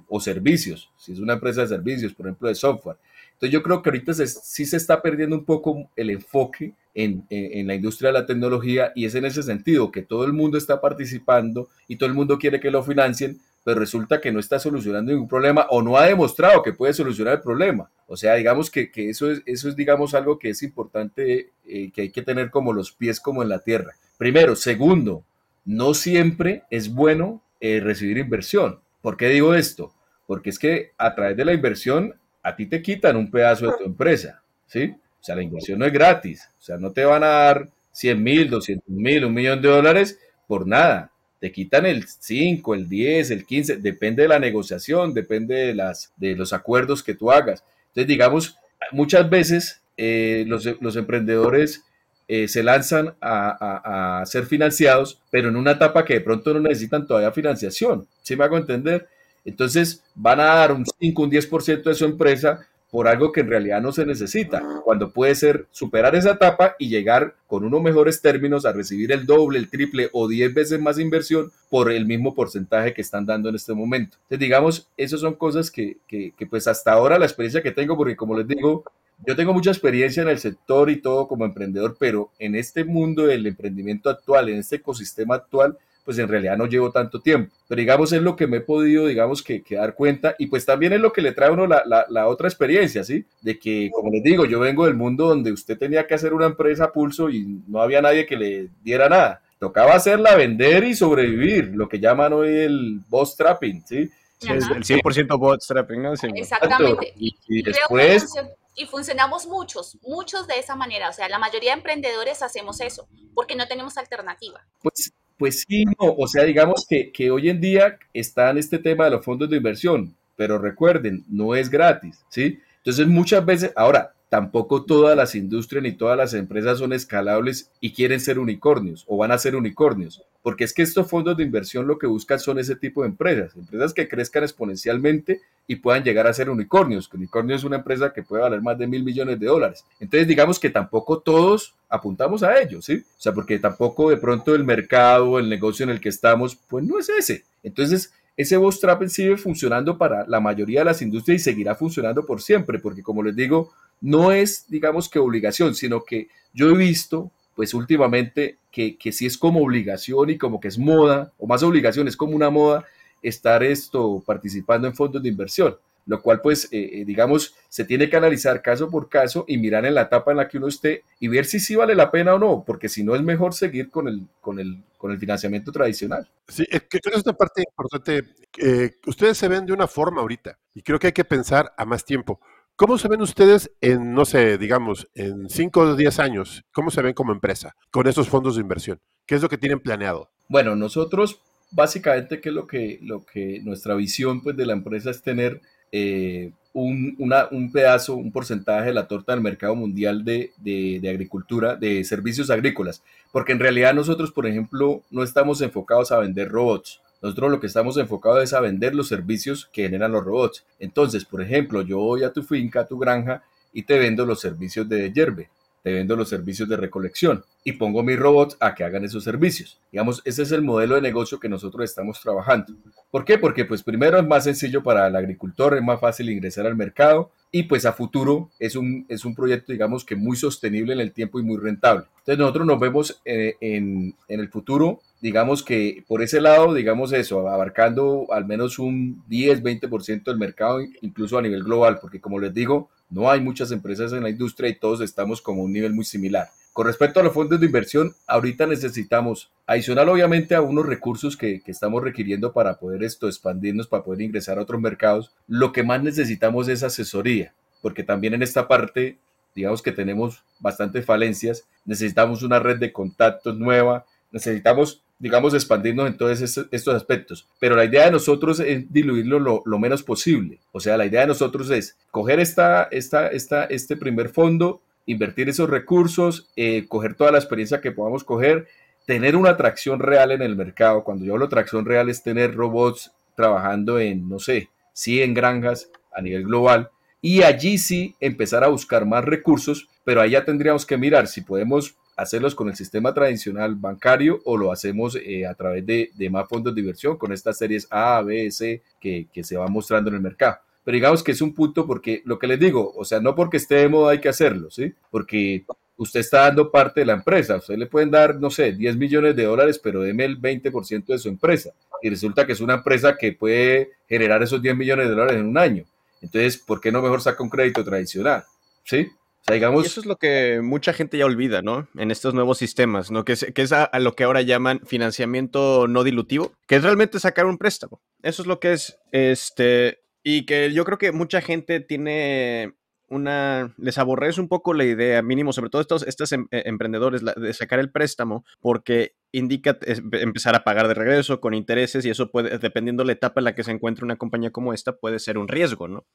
O servicios, si es una empresa de servicios, por ejemplo, de software. Entonces yo creo que ahorita se, sí se está perdiendo un poco el enfoque en, en, en, la industria de la tecnología y es en ese sentido que todo el mundo está participando y todo el mundo quiere que lo financien, pero resulta que no está solucionando ningún problema o no ha demostrado que puede solucionar el problema. O sea, digamos que, que eso, es, eso es, digamos, algo que es importante, eh, que hay que tener como los pies como en la tierra. Primero. Segundo, no siempre es bueno eh, recibir inversión. ¿Por qué digo esto? Porque es que a través de la inversión a ti te quitan un pedazo de tu empresa, ¿sí? O sea, la inversión no es gratis, o sea, no te van a dar 100 mil, 200 mil, un millón de dólares por nada. Te quitan el 5, el 10, el 15, depende de la negociación, depende de, las, de los acuerdos que tú hagas. Entonces, digamos, muchas veces eh, los, los, emprendedores eh, se lanzan a, a, ser financiados, pero en una etapa que de pronto no necesitan todavía financiación. ¿Sí me hago entender? Entonces van a dar un 5, un 10% de su empresa por algo que en realidad no se necesita, cuando puede ser superar esa etapa y llegar con unos mejores términos a recibir el doble, el triple o 10 veces más inversión por el mismo porcentaje que están dando en este momento. Entonces, digamos, esas son cosas que, que, que pues hasta ahora la experiencia que tengo, porque como les digo, yo tengo mucha experiencia en el sector y todo como emprendedor, pero en este mundo del emprendimiento actual, en este ecosistema actual, pues en realidad no llevo tanto tiempo. Pero digamos, es lo que me he podido, digamos, que, dar cuenta y pues también es lo que le trae a uno la, la, otra experiencia, ¿sí? De que, como les digo, yo vengo del mundo donde usted tenía que hacer una empresa a pulso y no había nadie que le diera nada. Tocaba hacerla, vender y sobrevivir, lo que llaman hoy el boss trapping, ¿sí? el 100% bootstrapping, ¿no? Exactamente. Y, después... Y funcionamos muchos, muchos de esa manera. O sea, la mayoría de emprendedores hacemos eso, porque no tenemos alternativa. Pues pues sí, no, o sea, digamos que, que hoy en día está en este tema de los fondos de inversión, pero recuerden, no es gratis, ¿sí? Entonces muchas veces, ahora, tampoco todas las industrias ni todas las empresas son escalables y quieren ser unicornios o van a ser unicornios, porque es que estos fondos de inversión lo que buscan son ese tipo de empresas, empresas que crezcan exponencialmente y puedan llegar a ser unicornios. Unicornio es una empresa que puede valer más de mil millones de dólares. Entonces, digamos que tampoco todos apuntamos a ello, ¿sí? O sea, porque tampoco de pronto el mercado, el negocio en el que estamos, pues no es ese. Entonces, ese bootstrap sigue funcionando para la mayoría de las industrias y seguirá funcionando por siempre, porque como les digo, no es, digamos que obligación, sino que yo he visto, pues últimamente, que, que sí es como obligación y como que es moda, o más obligación, es como una moda estar esto participando en fondos de inversión, lo cual pues, eh, eh, digamos, se tiene que analizar caso por caso y mirar en la etapa en la que uno esté y ver si sí vale la pena o no, porque si no es mejor seguir con el, con el, con el financiamiento tradicional. Sí, es que creo que es una parte importante. Eh, ustedes se ven de una forma ahorita y creo que hay que pensar a más tiempo. ¿Cómo se ven ustedes en, no sé, digamos, en 5 o 10 años? ¿Cómo se ven como empresa con esos fondos de inversión? ¿Qué es lo que tienen planeado? Bueno, nosotros básicamente qué es lo que, lo que nuestra visión pues, de la empresa es tener eh, un, un, pedazo, un porcentaje de la torta del mercado mundial de, de, de, agricultura, de servicios agrícolas. Porque en realidad nosotros, por ejemplo, no estamos enfocados a vender robots. Nosotros lo que estamos enfocados es a vender los servicios que generan los robots. Entonces, por ejemplo, yo voy a tu finca, a tu granja, y te vendo los servicios de hierve, te vendo los servicios de recolección y pongo mis robots a que hagan esos servicios. Digamos, ese es el modelo de negocio que nosotros estamos trabajando. ¿Por qué? Porque pues primero es más sencillo para el agricultor, es más fácil ingresar al mercado y pues a futuro es un, es un proyecto, digamos que muy sostenible en el tiempo y muy rentable. Entonces nosotros nos vemos eh, en, en el futuro digamos que por ese lado, digamos eso, abarcando al menos un 10, 20% del mercado, incluso a nivel global, porque como les digo, no hay muchas empresas en la industria y todos estamos como un nivel muy similar. Con respecto a los fondos de inversión, ahorita necesitamos, adicional obviamente a unos recursos que, que, estamos requiriendo para poder esto expandirnos, para poder ingresar a otros mercados, lo que más necesitamos es asesoría, porque también en esta parte, digamos que tenemos bastantes falencias, necesitamos una red de contactos nueva, necesitamos digamos, expandirnos en todos estos aspectos. Pero la idea de nosotros es diluirlo lo, menos posible. O sea, la idea de nosotros es coger esta, esta, esta, este primer fondo, invertir esos recursos, eh, coger toda la experiencia que podamos coger, tener una atracción real en el mercado. Cuando yo hablo de atracción real es tener robots trabajando en, no sé, 100 granjas a nivel global. Y allí sí empezar a buscar más recursos, pero ahí tendríamos que mirar si podemos hacerlos con el sistema tradicional bancario o lo hacemos eh, a través de, más fondos de inversión con estas series A, B, C que, se van mostrando en el mercado. Pero digamos que es un punto porque lo que les digo, o sea, no porque esté de moda hay que hacerlo, ¿sí? Porque usted está dando parte de la empresa, usted le pueden dar, no sé, 10 millones de dólares, pero deme el 20% de su empresa. Y resulta que es una empresa que puede generar esos 10 millones de dólares en un año. Entonces, ¿por qué no mejor saca un crédito tradicional? ¿Sí? Digamos... eso es lo que mucha gente ya olvida, ¿no? En estos nuevos sistemas, ¿no? Que es, que es a, lo que ahora llaman financiamiento no dilutivo, que es realmente sacar un préstamo. Eso es lo que es, este... Y que yo creo que mucha gente tiene una, les aborrece un poco la idea, mínimo, sobre todo estos, estos em, eh, emprendedores, de sacar el préstamo, porque indica empezar a pagar de regreso con intereses y eso puede, dependiendo de la etapa en la que se encuentre una compañía como esta, puede ser un riesgo, ¿no?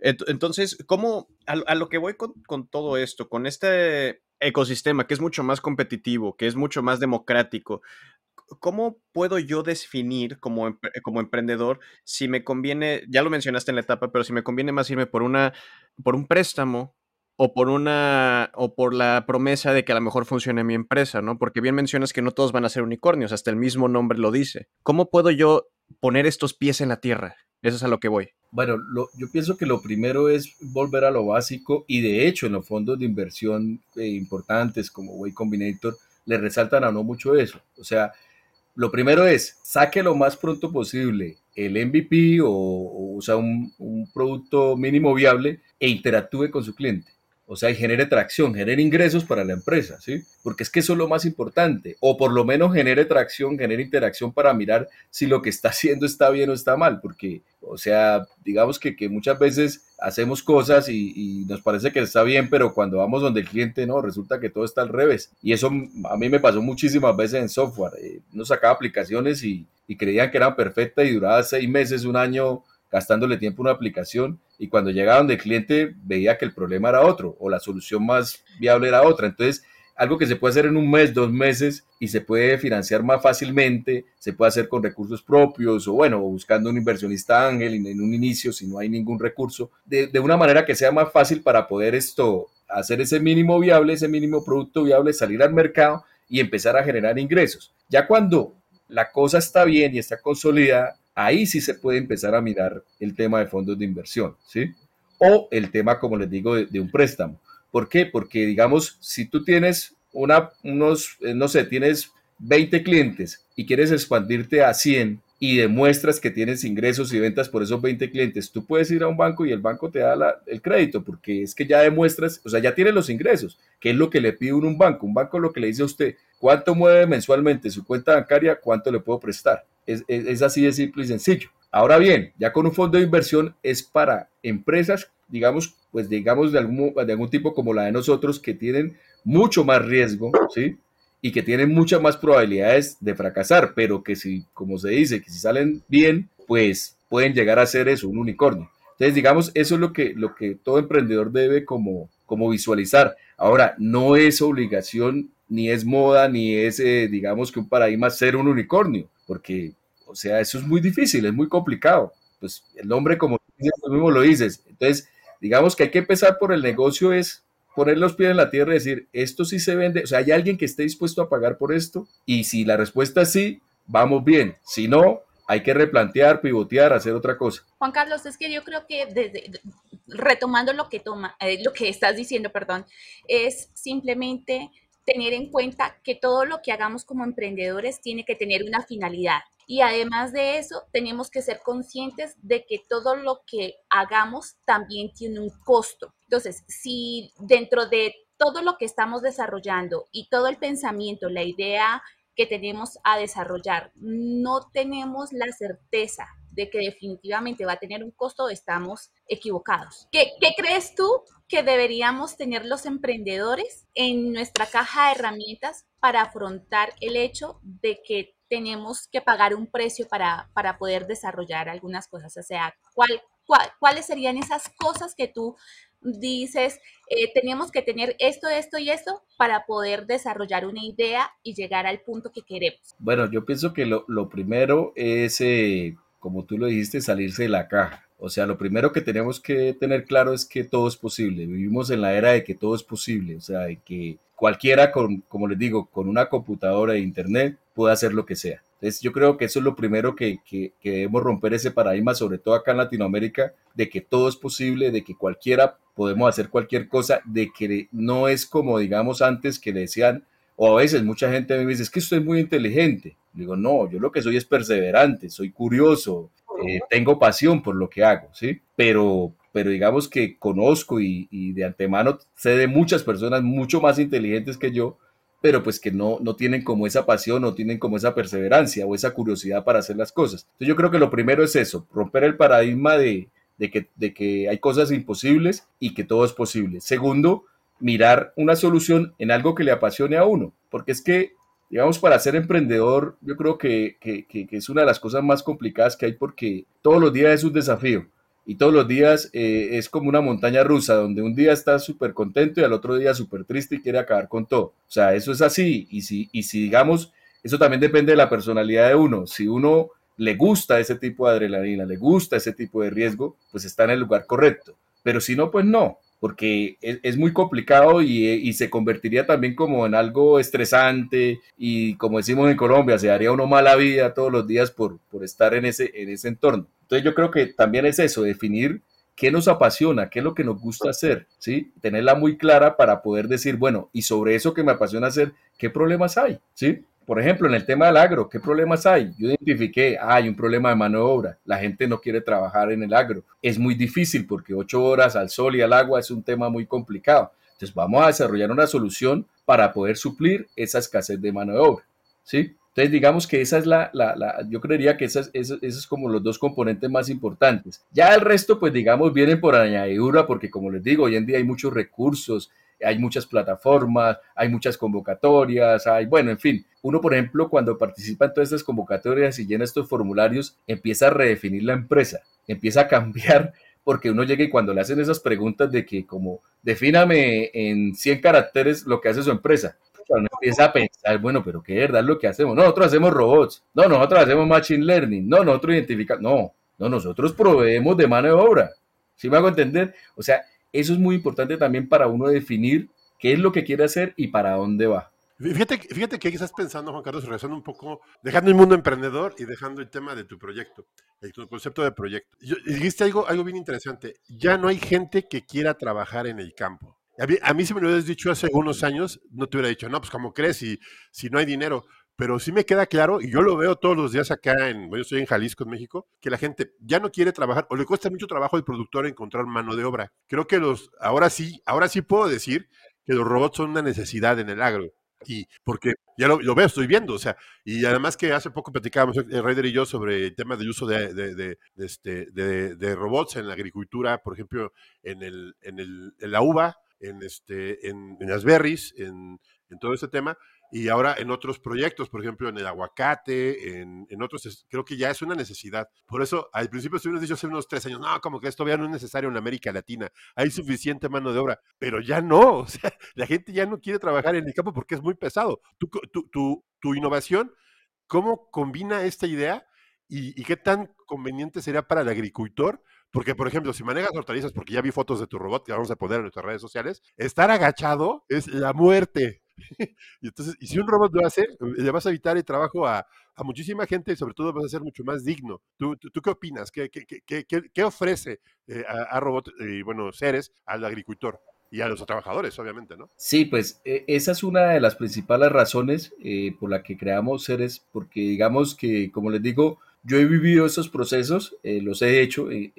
Entonces, ¿cómo, a, lo que voy con, con, todo esto, con este ecosistema que es mucho más competitivo, que es mucho más democrático, ¿cómo puedo yo definir como, como emprendedor si me conviene, ya lo mencionaste en la etapa, pero si me conviene más irme por, una, por un préstamo o por una o por la promesa de que a lo mejor funcione mi empresa, ¿no? Porque bien mencionas que no todos van a ser unicornios, hasta el mismo nombre lo dice. ¿Cómo puedo yo poner estos pies en la tierra? Eso es a lo que voy. Bueno, yo pienso que lo primero es volver a lo básico y de hecho en los fondos de inversión eh, importantes como Way Combinator le resaltan a no mucho eso. O sea, lo primero es saque lo más pronto posible el MVP o, o sea, un, un producto mínimo viable e interactúe con su cliente. O sea, y genere tracción, genere ingresos para la empresa, ¿sí? Porque es que eso es lo más importante. O por lo menos genere tracción, genere interacción para mirar si lo que está haciendo está bien o está mal. Porque, o sea, digamos que, muchas veces hacemos cosas y, nos parece que está bien, pero cuando vamos donde el cliente, no, resulta que todo está al revés. Y eso a mí me pasó muchísimas veces en software. Eh, sacaba aplicaciones y, y creían que eran perfectas y duraba seis meses, un año gastándole tiempo a una aplicación y cuando llegaban del cliente veía que el problema era otro o la solución más viable era otra. Entonces, algo que se puede hacer en un mes, dos meses y se puede financiar más fácilmente, se puede hacer con recursos propios o bueno, buscando un inversionista ángel en un inicio si no hay ningún recurso, de, de una manera que sea más fácil para poder esto, hacer ese mínimo viable, ese mínimo producto viable, salir al mercado y empezar a generar ingresos. Ya cuando la cosa está bien y está consolidada, ahí sí se puede empezar a mirar el tema de fondos de inversión, ¿sí? O el tema, como les digo, de, un préstamo. ¿Por qué? Porque, digamos, si tú tienes una, unos, eh, no sé, tienes 20 clientes y quieres expandirte a 100 y demuestras que tienes ingresos y ventas por esos 20 clientes, tú puedes ir a un banco y el banco te da el crédito porque es que ya demuestras, o sea, ya tienes los ingresos, que es lo que le pide uno un banco. Un banco lo que le dice a usted, ¿cuánto mueve mensualmente su cuenta bancaria? ¿Cuánto le puedo prestar? Es, así de simple y sencillo. Ahora bien, ya con un fondo de inversión es para empresas, digamos, pues digamos de algún, de algún tipo como la de nosotros, que tienen mucho más riesgo, ¿sí? Y que tienen muchas más probabilidades de fracasar, pero que si, como se dice, que si salen bien, pues pueden llegar a ser eso, un unicornio. Entonces, digamos, eso es lo que, lo que todo emprendedor debe como, como visualizar. Ahora, no es obligación, ni es moda, ni es, eh, digamos, que un paradigma ser un unicornio, porque o sea, eso es muy difícil, es muy complicado. Pues el nombre, como tú mismo lo dices. Entonces, digamos que hay que empezar por el negocio, es poner los pies en la tierra y decir, esto sí se vende, o sea, hay alguien que esté dispuesto a pagar por esto y si la respuesta es sí, vamos bien, si no, hay que replantear, pivotear, hacer otra cosa. Juan Carlos, es que yo creo que desde, retomando lo que toma, eh, lo que estás diciendo, perdón, es simplemente tener en cuenta que todo lo que hagamos como emprendedores tiene que tener una finalidad. Y además de eso, tenemos que ser conscientes de que todo lo que hagamos también tiene un costo. Entonces, si dentro de todo lo que estamos desarrollando y todo el pensamiento, la idea que tenemos a desarrollar, no tenemos la certeza de que definitivamente va a tener un costo, estamos equivocados. ¿Qué, ¿Qué, crees tú que deberíamos tener los emprendedores en nuestra caja de herramientas para afrontar el hecho de que tenemos que pagar un precio para, para poder desarrollar algunas cosas. O sea, ¿cuál, cuáles serían esas cosas que tú dices, eh, tenemos que tener esto, esto y esto para poder desarrollar una idea y llegar al punto que queremos? Bueno, yo pienso que lo, lo primero es, eh, como tú lo dijiste, salirse de la caja. O sea, lo primero que tenemos que tener claro es que todo es posible. Vivimos en la era de que todo es posible. O sea, de que cualquiera, con, como les digo, con una computadora e internet puede hacer lo que sea. Entonces yo creo que eso es lo primero que, que, debemos romper ese paradigma, sobre todo acá en Latinoamérica, de que todo es posible, de que cualquiera podemos hacer cualquier cosa, de que no es como digamos antes que le decían, o a veces mucha gente me dice, es que estoy muy inteligente. Digo, no, yo lo que soy es perseverante, soy curioso, eh, tengo pasión por lo que hago, ¿sí? Pero, pero digamos que conozco y, y de antemano sé de muchas personas mucho más inteligentes que yo pero pues que no, no tienen como esa pasión, no tienen como esa perseverancia o esa curiosidad para hacer las cosas. Entonces yo creo que lo primero es eso, romper el paradigma de, de, que, de que hay cosas imposibles y que todo es posible. Segundo, mirar una solución en algo que le apasione a uno, porque es que, digamos, para ser emprendedor, yo creo que, que, que es una de las cosas más complicadas que hay porque todos los días es un desafío y todos los días eh, es como una montaña rusa, donde un día estás súper contento y al otro día súper triste y quiere acabar con todo. O sea, eso es así. Y si, y si digamos, eso también depende de la personalidad de uno. Si uno le gusta ese tipo de adrenalina, le gusta ese tipo de riesgo, pues está en el lugar correcto. Pero si no, pues no porque es, muy complicado y, se convertiría también como en algo estresante y como decimos en Colombia, se daría uno mala vida todos los días por, por estar en ese, en ese entorno. Entonces yo creo que también es eso, definir qué nos apasiona, qué es lo que nos gusta hacer, ¿sí? Tenerla muy clara para poder decir, bueno, y sobre eso que me apasiona hacer, ¿qué problemas hay? ¿Sí? Por ejemplo, en el tema del agro, ¿qué problemas hay? Yo identifiqué, hay un problema de mano de obra, la gente no quiere trabajar en el agro. Es muy difícil porque ocho horas al sol y al agua es un tema muy complicado. Entonces vamos a desarrollar una solución para poder suplir esa escasez de mano de obra. ¿sí? Entonces digamos que esa es la, la, yo creería que esas, esos, esos, es como los dos componentes más importantes. Ya el resto, pues digamos, vienen por añadidura porque como les digo, hoy en día hay muchos recursos, hay muchas plataformas, hay muchas convocatorias, hay, bueno, en fin, uno, por ejemplo, cuando participa en todas estas convocatorias y llena estos formularios, empieza a redefinir la empresa, empieza a cambiar, porque uno llega y cuando le hacen esas preguntas de que como, defíname en 100 caracteres lo que hace su empresa, uno empieza a pensar, bueno, pero qué verdad lo que hacemos. No, nosotros hacemos robots, no, nosotros hacemos machine learning, no, nosotros identificamos, no, no, nosotros proveemos de mano de obra. ¿Sí me hago entender? O sea, eso es muy importante también para uno definir qué es lo que quiere hacer y para dónde va. Fíjate, fíjate que estás pensando, Juan Carlos, regresando un poco, dejando el mundo emprendedor y dejando el tema de tu proyecto, el, concepto de proyecto. Dijiste algo, algo bien interesante. Ya no hay gente que quiera trabajar en el campo. A mí, a si me lo hubieras dicho hace unos años, no te hubiera dicho, no, pues como crees, si, si no hay dinero pero sí me queda claro, y yo lo veo todos los días acá, en, yo estoy en Jalisco, en México, que la gente ya no quiere trabajar o le cuesta mucho trabajo al productor encontrar mano de obra. Creo que los, ahora sí, ahora sí puedo decir que los robots son una necesidad en el agro. Y porque ya lo, veo, estoy viendo, o sea, y además que hace poco platicábamos, eh, Raider y yo, sobre el tema del uso de, de, este, de, robots en la agricultura, por ejemplo, en, el, en, el, en la uva, en, este, en, las berries, en todo ese tema y ahora en otros proyectos, por ejemplo, en el aguacate, en, en, otros, creo que ya es una necesidad. Por eso, al principio estuvimos dicho hace unos tres años, no, como que esto ya no es necesario en América Latina, hay suficiente mano de obra, pero ya no, o sea, la gente ya no quiere trabajar en el campo porque es muy pesado. Tu, tu, tu, tu innovación, ¿cómo combina esta idea y, y qué tan conveniente sería para el agricultor? Porque, por ejemplo, si manejas hortalizas, porque ya vi fotos de tu robot que vamos a poner en nuestras redes sociales, estar agachado es la muerte. y entonces, y si un robot lo hace, le vas a evitar el trabajo a, a muchísima gente y sobre todo vas a ser mucho más digno. ¿Tú, tú, qué opinas? ¿Qué, qué, qué, qué ofrece eh, a, a, robot y, bueno, seres al agricultor? Y a los trabajadores, obviamente, ¿no? Sí, pues e, esa es una de las principales razones eh, por la que creamos seres, porque digamos que, como les digo, yo he vivido esos procesos, eh, los he hecho, eh,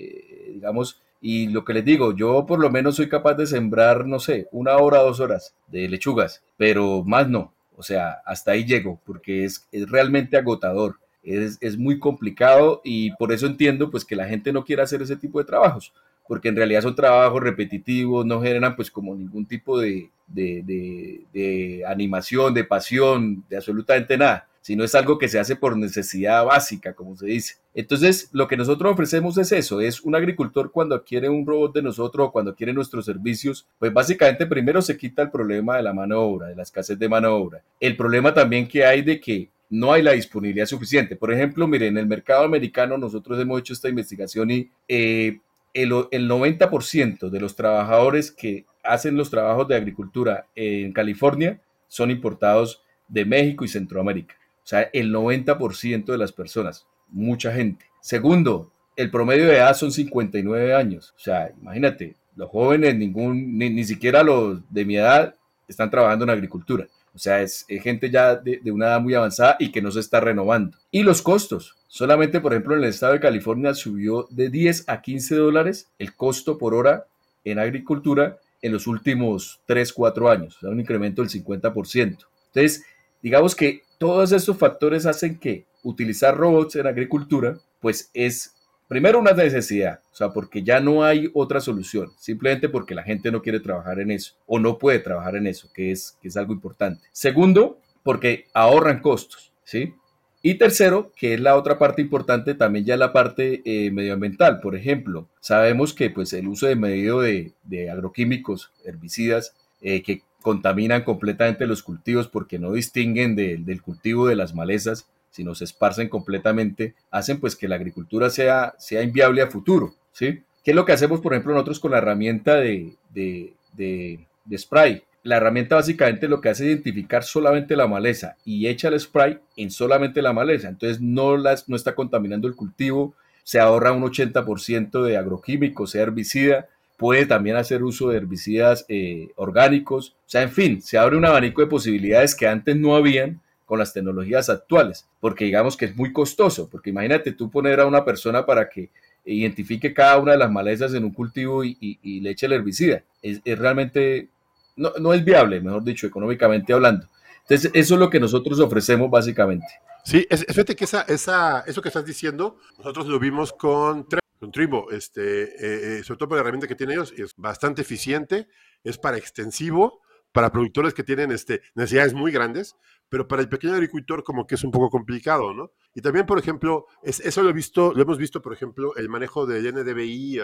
digamos, y lo que les digo, yo por lo menos soy capaz de sembrar, no sé, una hora, dos horas de lechugas, pero más no. O sea, hasta ahí llego, porque es, es realmente agotador. Es, es, muy complicado y por eso entiendo pues que la gente no quiere hacer ese tipo de trabajos, porque en realidad son trabajos repetitivos, no generan pues como ningún tipo de, de, de, de animación, de pasión, de absolutamente nada sino es algo que se hace por necesidad básica, como se dice. Entonces, lo que nosotros ofrecemos es eso, es un agricultor cuando adquiere un robot de nosotros o cuando adquiere nuestros servicios, pues básicamente primero se quita el problema de la mano de obra, de la escasez de mano obra. El problema también que hay de que no hay la disponibilidad suficiente. Por ejemplo, miren, en el mercado americano nosotros hemos hecho esta investigación y eh, el, el 90% de los trabajadores que hacen los trabajos de agricultura en California son importados de México y Centroamérica. Sea, el 90% de las personas, mucha gente. Segundo, el promedio de edad son 59 años. O sea, imagínate, los jóvenes, ningún, ni, siquiera los de mi edad, están trabajando en agricultura. O sea, es, gente ya de, de, una edad muy avanzada y que no se está renovando. Y los costos. Solamente, por ejemplo, en el estado de California subió de 10 a 15 dólares el costo por hora en agricultura en los últimos 3, 4 años. O sea, un incremento del 50%. Entonces, digamos que todos estos factores hacen que utilizar robots en agricultura, pues es primero una necesidad, o sea, porque ya no hay otra solución, simplemente porque la gente no quiere trabajar en eso o no puede trabajar en eso, que es, que es algo importante. Segundo, porque ahorran costos, ¿sí? Y tercero, que es la otra parte importante, también ya la parte eh, medioambiental. Por ejemplo, sabemos que pues, el uso de medio de, agroquímicos, herbicidas, eh, que contaminan completamente los cultivos porque no distinguen del cultivo de las malezas, sino se esparcen completamente, hacen pues que la agricultura sea, sea inviable a futuro. ¿sí? ¿Qué es lo que hacemos, por ejemplo, nosotros con la herramienta de, de, de spray? La herramienta básicamente lo que hace es identificar solamente la maleza y echa el spray en solamente la maleza. Entonces no, las, no está contaminando el cultivo, se ahorra un 80% de agroquímicos, sea herbicida, puede también hacer uso de herbicidas eh, orgánicos. O sea, en fin, se abre un abanico de posibilidades que antes no habían con las tecnologías actuales, porque digamos que es muy costoso, porque imagínate tú poner a una persona para que identifique cada una de las malezas en un cultivo y, le eche el herbicida. Es, realmente no, es viable, mejor dicho, económicamente hablando. Entonces, eso es lo que nosotros ofrecemos básicamente. Sí, es, fíjate que esa, esa, eso que estás diciendo, nosotros lo vimos con, con Trimo, este, eh, eh, sobre todo por la herramienta que tiene ellos, es bastante eficiente, es para extensivo, para productores que tienen este, necesidades muy grandes, pero para el pequeño agricultor como que es un poco complicado, ¿no? Y también, por ejemplo, eso lo, he visto, lo hemos visto, por ejemplo, el manejo del NDVI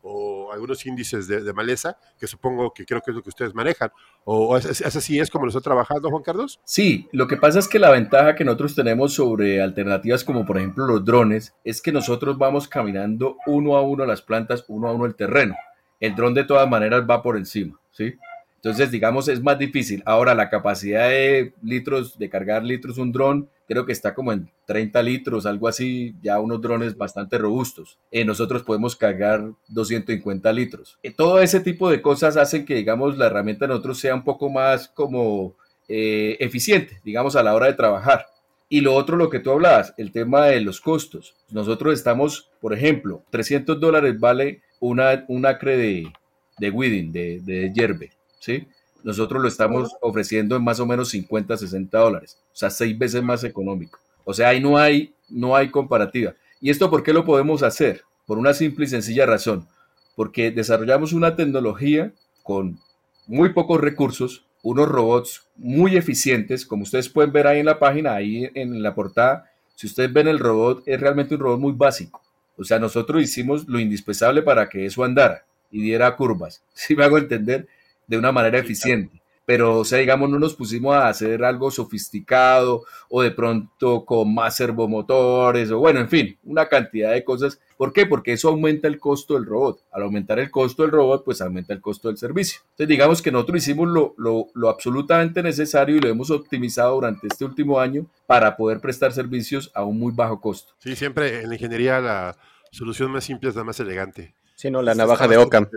o algunos índices de, maleza, que supongo que creo que es lo que ustedes manejan. ¿O es, así es como lo está trabajando, Juan Carlos? Sí, lo que pasa es que la ventaja que nosotros tenemos sobre alternativas como, por ejemplo, los drones, es que nosotros vamos caminando uno a uno las plantas, uno a uno el terreno. El dron de todas maneras va por encima, ¿sí? Entonces, digamos, es más difícil. Ahora, la capacidad de litros, de cargar litros un dron, creo que está como en 30 litros, algo así, ya unos drones bastante robustos. Eh, nosotros podemos cargar 250 litros. Eh, todo ese tipo de cosas hacen que, digamos, la herramienta de nosotros sea un poco más como eh, eficiente, digamos, a la hora de trabajar. Y lo otro, lo que tú hablabas, el tema de los costos. Nosotros estamos, por ejemplo, 300 dólares vale una, un acre de, de weeding, de, de hierbe. ¿Sí? Nosotros lo estamos ofreciendo en más o menos 50, 60 dólares, o sea, seis veces más económico. O sea, ahí no hay, no hay comparativa. ¿Y esto por qué lo podemos hacer? Por una simple y sencilla razón, porque desarrollamos una tecnología con muy pocos recursos, unos robots muy eficientes, como ustedes pueden ver ahí en la página, ahí en la portada, si ustedes ven el robot, es realmente un robot muy básico. O sea, nosotros hicimos lo indispensable para que eso andara y diera curvas. Si me hago entender, de una manera eficiente. Pero, o sea, digamos, no nos pusimos a hacer algo sofisticado o de pronto con más servomotores o bueno, en fin, una cantidad de cosas. ¿Por qué? Porque eso aumenta el costo del robot. Al aumentar el costo del robot, pues aumenta el costo del servicio. Entonces, digamos que nosotros hicimos lo, lo, lo absolutamente necesario y lo hemos optimizado durante este último año para poder prestar servicios a un muy bajo costo. Sí, siempre en la ingeniería la solución más simple es la más elegante. Sí, no, la navaja de Ockham.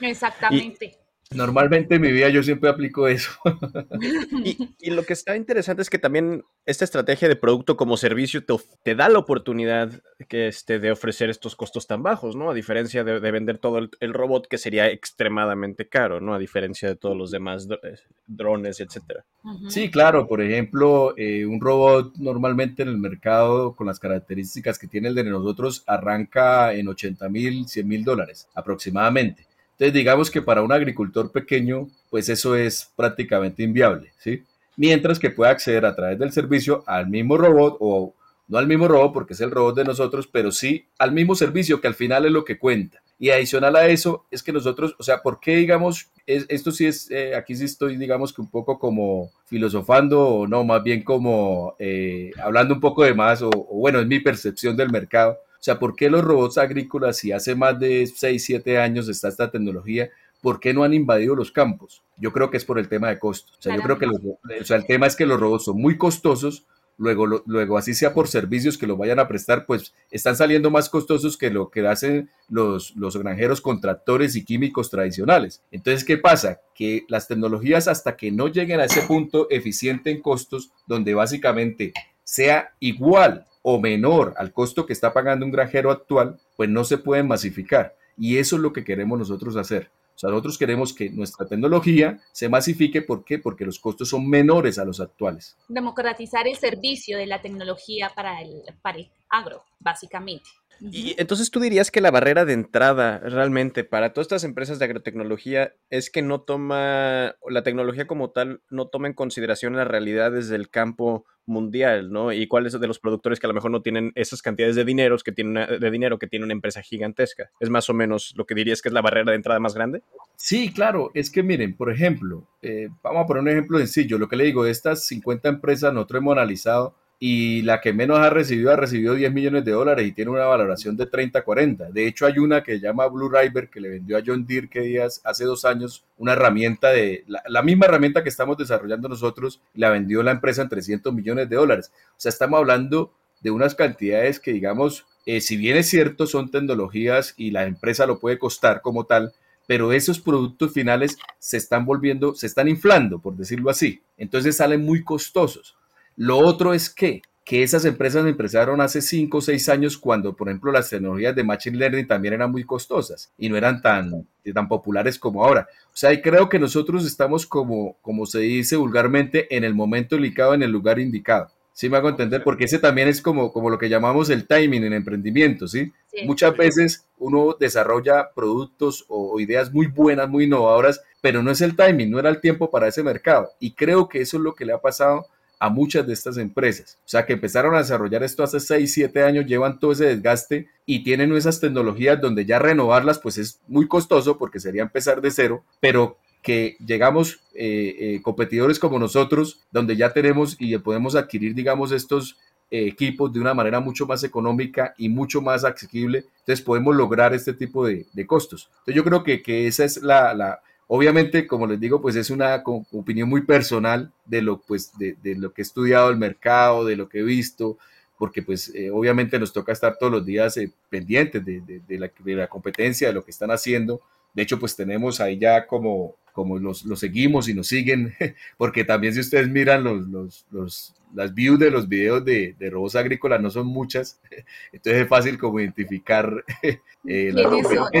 Exactamente. Normalmente en mi vida yo siempre aplico eso. y, lo que está interesante es que también esta estrategia de producto como servicio te, da la oportunidad que este, de ofrecer estos costos tan bajos, ¿no? A diferencia de, vender todo el, robot que sería extremadamente caro, ¿no? A diferencia de todos los demás eh, drones, etcétera. Sí, claro. Por ejemplo, eh, un robot normalmente en el mercado con las características que tiene el de nosotros arranca en 80 mil, 100 mil dólares aproximadamente. Entonces, digamos que para un agricultor pequeño, pues eso es prácticamente inviable, ¿sí? Mientras que puede acceder a través del servicio al mismo robot o no al mismo robot porque es el robot de nosotros, pero sí al mismo servicio que al final es lo que cuenta. Y adicional a eso es que nosotros, o sea, ¿por qué digamos, esto sí es, eh, aquí sí estoy digamos que un poco como filosofando o no, más bien como eh, hablando un poco de más o, o bueno, es mi percepción del mercado sea, ¿por qué los robots agrícolas, si hace más de 6, 7 años está esta tecnología, ¿por qué no han invadido los campos? Yo creo que es por el tema de costos. O sea, yo creo que o sea, el tema es que los robots son muy costosos, luego, luego así sea por servicios que los vayan a prestar, pues están saliendo más costosos que lo que hacen los, los granjeros con tractores y químicos tradicionales. Entonces, ¿qué pasa? Que las tecnologías hasta que no lleguen a ese punto eficiente en costos, donde básicamente sea igual o menor al costo que está pagando un granjero actual, pues no se pueden masificar. Y eso es lo que queremos nosotros hacer. O sea, nosotros queremos que nuestra tecnología se masifique. ¿Por qué? Porque los costos son menores a los actuales. Democratizar el servicio de la tecnología para el, para el agro, básicamente. Y entonces tú dirías que la barrera de entrada realmente para todas estas empresas de agrotecnología es que no toma, la tecnología como tal, no toma en consideración las realidades del campo mundial, ¿no? Y cuáles de los productores que a lo mejor no tienen esas cantidades de dinero que tiene una, de dinero que tiene una empresa gigantesca. Es más o menos lo que dirías que es la barrera de entrada más grande. Sí, claro, es que miren, por ejemplo, eh, vamos a poner un ejemplo sencillo, lo que le digo, de estas 50 empresas nosotros hemos analizado y la que menos ha recibido ha recibido 10 millones de dólares y tiene una valoración de 30, 40. De hecho, hay una que se llama Blue River que le vendió a John días, hace dos años una herramienta de la, misma herramienta que estamos desarrollando nosotros, la vendió la empresa en 300 millones de dólares. O sea, estamos hablando de unas cantidades que, digamos, eh, si bien es cierto, son tecnologías y la empresa lo puede costar como tal, pero esos productos finales se están volviendo, se están inflando, por decirlo así. Entonces salen muy costosos. Lo otro es que, que esas empresas empezaron hace 5 o 6 años cuando, por ejemplo, las tecnologías de Machine Learning también eran muy costosas y no eran tan, tan populares como ahora. O sea, y creo que nosotros estamos como, como se dice vulgarmente, en el momento indicado, en el lugar indicado. Sí me hago entender, porque ese también es como, como lo que llamamos el timing en emprendimiento, ¿sí? Muchas veces uno desarrolla productos o, ideas muy buenas, muy innovadoras, pero no es el timing, no era el tiempo para ese mercado. Y creo que eso es lo que le ha pasado a muchas de estas empresas. O sea, que empezaron a desarrollar esto hace 6, 7 años, llevan todo ese desgaste y tienen esas tecnologías donde ya renovarlas pues es muy costoso porque sería empezar de cero, pero que llegamos eh, eh, competidores como nosotros, donde ya tenemos y podemos adquirir, digamos, estos eh, equipos de una manera mucho más económica y mucho más accesible, entonces podemos lograr este tipo de, costos. Entonces yo creo que, que esa es la, la Obviamente, como les digo, pues es una opinión muy personal de lo, pues, de, lo que he estudiado el mercado, de lo que he visto, porque pues eh, obviamente nos toca estar todos los días eh, pendientes de, la, de, la, competencia, de lo que están haciendo. De hecho, pues tenemos ahí ya como, como los, los seguimos y nos siguen, porque también si ustedes miran los, los, los las views de los videos de, de, robots agrícolas no son muchas, entonces es fácil como identificar eh, la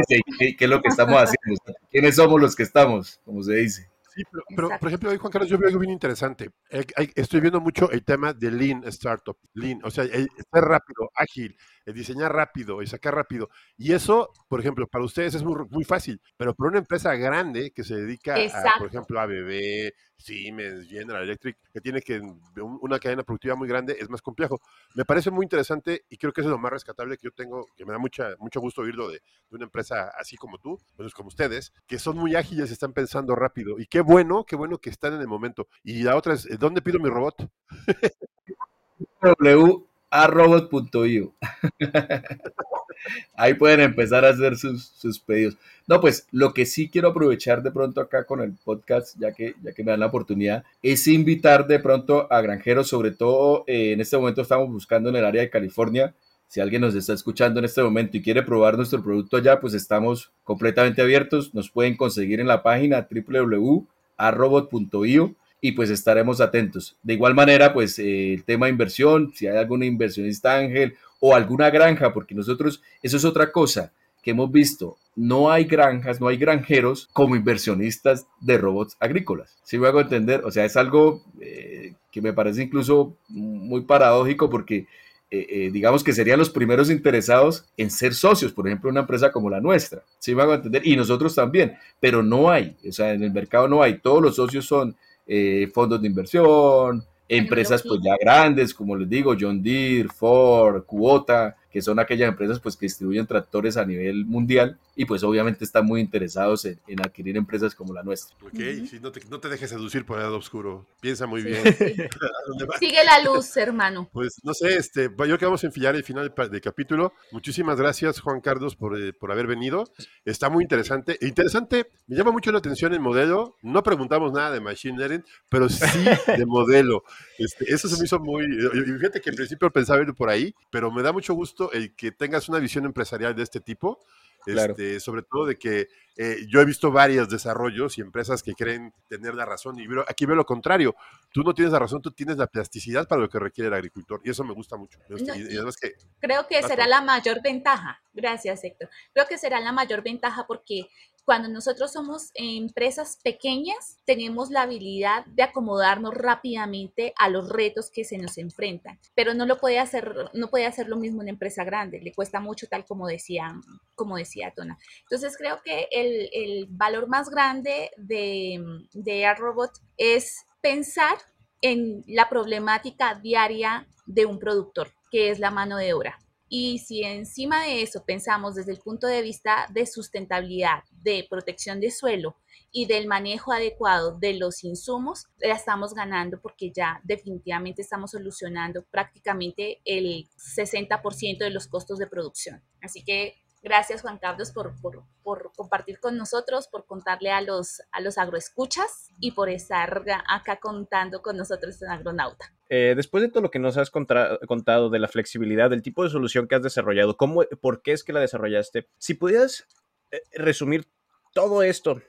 qué, qué, es lo que estamos haciendo, quiénes somos los que estamos, como se dice. Sí, pero, por ejemplo, hoy Juan Carlos, yo veo algo bien interesante. Estoy viendo mucho el tema de Lean Startup, Lean, o sea, ser rápido, ágil, el diseñar rápido y sacar rápido. Y eso, por ejemplo, para ustedes es muy, muy fácil, pero para una empresa grande que se dedica, a, por ejemplo, a BB, Siemens, General Electric, que tiene que una cadena productiva muy grande, es más complejo. Me parece muy interesante y creo que eso es lo más rescatable que yo tengo, que me da mucha, mucho gusto oírlo de, de una empresa así como tú, pues como ustedes, que son muy ágiles, están pensando rápido. Y qué bueno, qué bueno que están en el momento. Y la otra es, ¿dónde pido mi robot? w a. Ahí pueden empezar a hacer sus, sus, pedidos. No, pues lo que sí quiero aprovechar de pronto acá con el podcast, ya que, ya que me dan la oportunidad, es invitar de pronto a granjeros, sobre todo eh, en este momento estamos buscando en el área de California. Si alguien nos está escuchando en este momento y quiere probar nuestro producto allá, pues estamos completamente abiertos. Nos pueden conseguir en la página www.arobot.io y pues estaremos atentos. De igual manera, pues eh, el tema de inversión, si hay alguna inversionista ángel o alguna granja, porque nosotros, eso es otra cosa que hemos visto, no hay granjas, no hay granjeros como inversionistas de robots agrícolas. Si me hago entender, o sea, es algo eh, que me parece incluso muy paradójico porque eh, digamos que serían los primeros interesados en ser socios, por ejemplo, una empresa como la nuestra. Si me hago entender, y nosotros también, pero no hay, o sea, en el mercado no hay, todos los socios son eh, fondos de inversión, empresas pues ya grandes, como les digo, John Deere, Ford, Cuota, que son aquellas empresas pues que distribuyen tractores a nivel mundial y pues obviamente están muy interesados en, adquirir empresas como la nuestra. Ok, no, te, no, te, dejes seducir por el lado oscuro, piensa muy bien. Sigue la luz, hermano. Pues no sé, este, yo creo que vamos a enfilar el final del capítulo. Muchísimas gracias, Juan Carlos, por, eh, por haber venido. Está muy interesante. Interesante, me llama mucho la atención el modelo. No preguntamos nada de Machine Learning, pero sí de modelo. Este, eso se me hizo muy... Fíjate que en principio pensaba ir por ahí, pero me da mucho gusto el que tengas una visión empresarial de este tipo, este, sobre todo de que eh, yo he visto varios desarrollos y empresas que creen tener la razón y aquí veo lo contrario. Tú no tienes la razón, tú tienes la plasticidad para lo que requiere el agricultor y eso me gusta mucho. creo que será la mayor ventaja. Gracias, Héctor. Creo que será la mayor ventaja porque Cuando nosotros somos empresas pequeñas, tenemos la habilidad de acomodarnos rápidamente a los retos que se nos enfrentan, pero no lo puede hacer, no puede hacer lo mismo una empresa grande, le cuesta mucho tal como decía, como decía Tona. Entonces creo que el, el valor más grande de, de robot es pensar en la problemática diaria de un productor, que es la mano de obra. Y si encima de eso pensamos desde el punto de vista de sustentabilidad, de protección de suelo y del manejo adecuado de los insumos, ya estamos ganando porque ya definitivamente estamos solucionando prácticamente el 60% de los costos de producción. Así que Gracias Juan Carlos por, por, compartir con nosotros, por contarle a los, a los agroescuchas y por estar acá contando con nosotros en Agronauta. Eh, después de todo lo que nos has contado de la flexibilidad, del tipo de solución que has desarrollado, ¿cómo, ¿por qué es que la desarrollaste? Si pudieras eh, resumir todo esto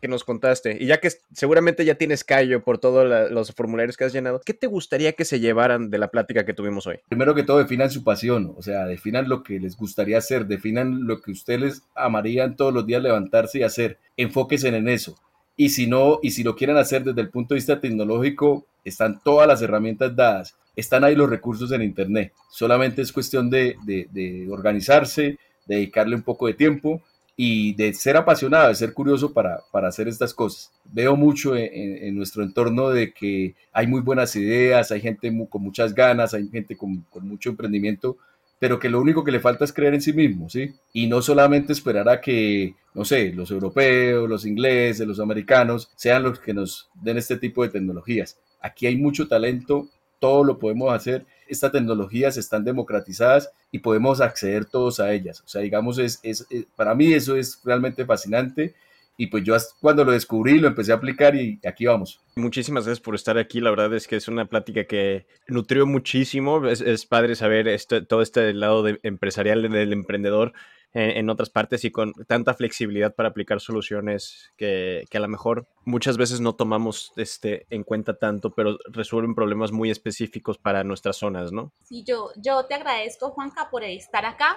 que nos contaste, y ya que seguramente ya tienes callo por todos los formularios que has llenado, ¿qué te gustaría que se llevaran de la plática que tuvimos hoy? Primero que todo, definan su pasión, o sea, definan lo que les gustaría hacer, definan lo que ustedes amarían todos los días levantarse y hacer, enfóquense en eso. Y si no, y si lo quieren hacer desde el punto de vista tecnológico, están todas las herramientas dadas, están ahí los recursos en Internet. Solamente es cuestión de, de organizarse, dedicarle un poco de tiempo y de ser apasionado, de ser curioso para, para hacer estas cosas. Veo mucho en, nuestro entorno de que hay muy buenas ideas, hay gente con muchas ganas, hay gente con, con, mucho emprendimiento, pero que lo único que le falta es creer en sí mismo, ¿sí? Y no solamente esperar a que, no sé, los europeos, los ingleses, los americanos sean los que nos den este tipo de tecnologías. Aquí hay mucho talento, todo lo podemos hacer estas tecnologías están democratizadas y podemos acceder todos a ellas. O sea, digamos, es, es, eh, para mí eso es realmente fascinante y pues yo cuando lo descubrí lo empecé a aplicar y aquí vamos. Muchísimas gracias por estar aquí. La verdad es que es una plática que nutrió muchísimo. Es, padre saber este, todo este lado de empresarial del emprendedor en, otras partes y con tanta flexibilidad para aplicar soluciones que, que, a lo mejor muchas veces no tomamos este, en cuenta tanto, pero resuelven problemas muy específicos para nuestras zonas, ¿no? Sí, yo, yo te agradezco, Juanca, por estar acá,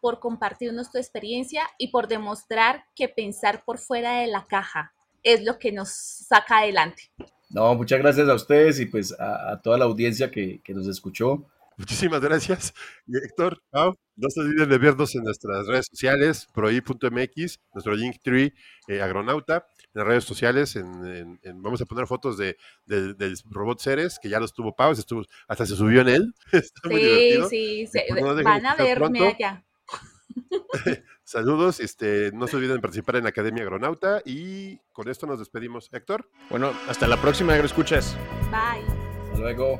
por compartirnos tu experiencia y por demostrar que pensar por fuera de la caja es lo que nos saca adelante. No, muchas gracias a ustedes y pues a, toda la audiencia que, que nos escuchó. Muchísimas gracias. Y Héctor, no se olviden de vernos en nuestras redes sociales, proi.mx, nuestro Linktree eh, Agronauta, en las redes sociales, en, vamos a poner fotos de, del robot Ceres, que ya lo estuvo Pau, estuvo, hasta se subió en él. Está muy divertido. sí, sí, pues van a verme allá. Saludos, este, no se olviden de participar en la Academia Agronauta y con esto nos despedimos. Héctor. Bueno, hasta la próxima, Agroescuchas. Bye. Hasta luego.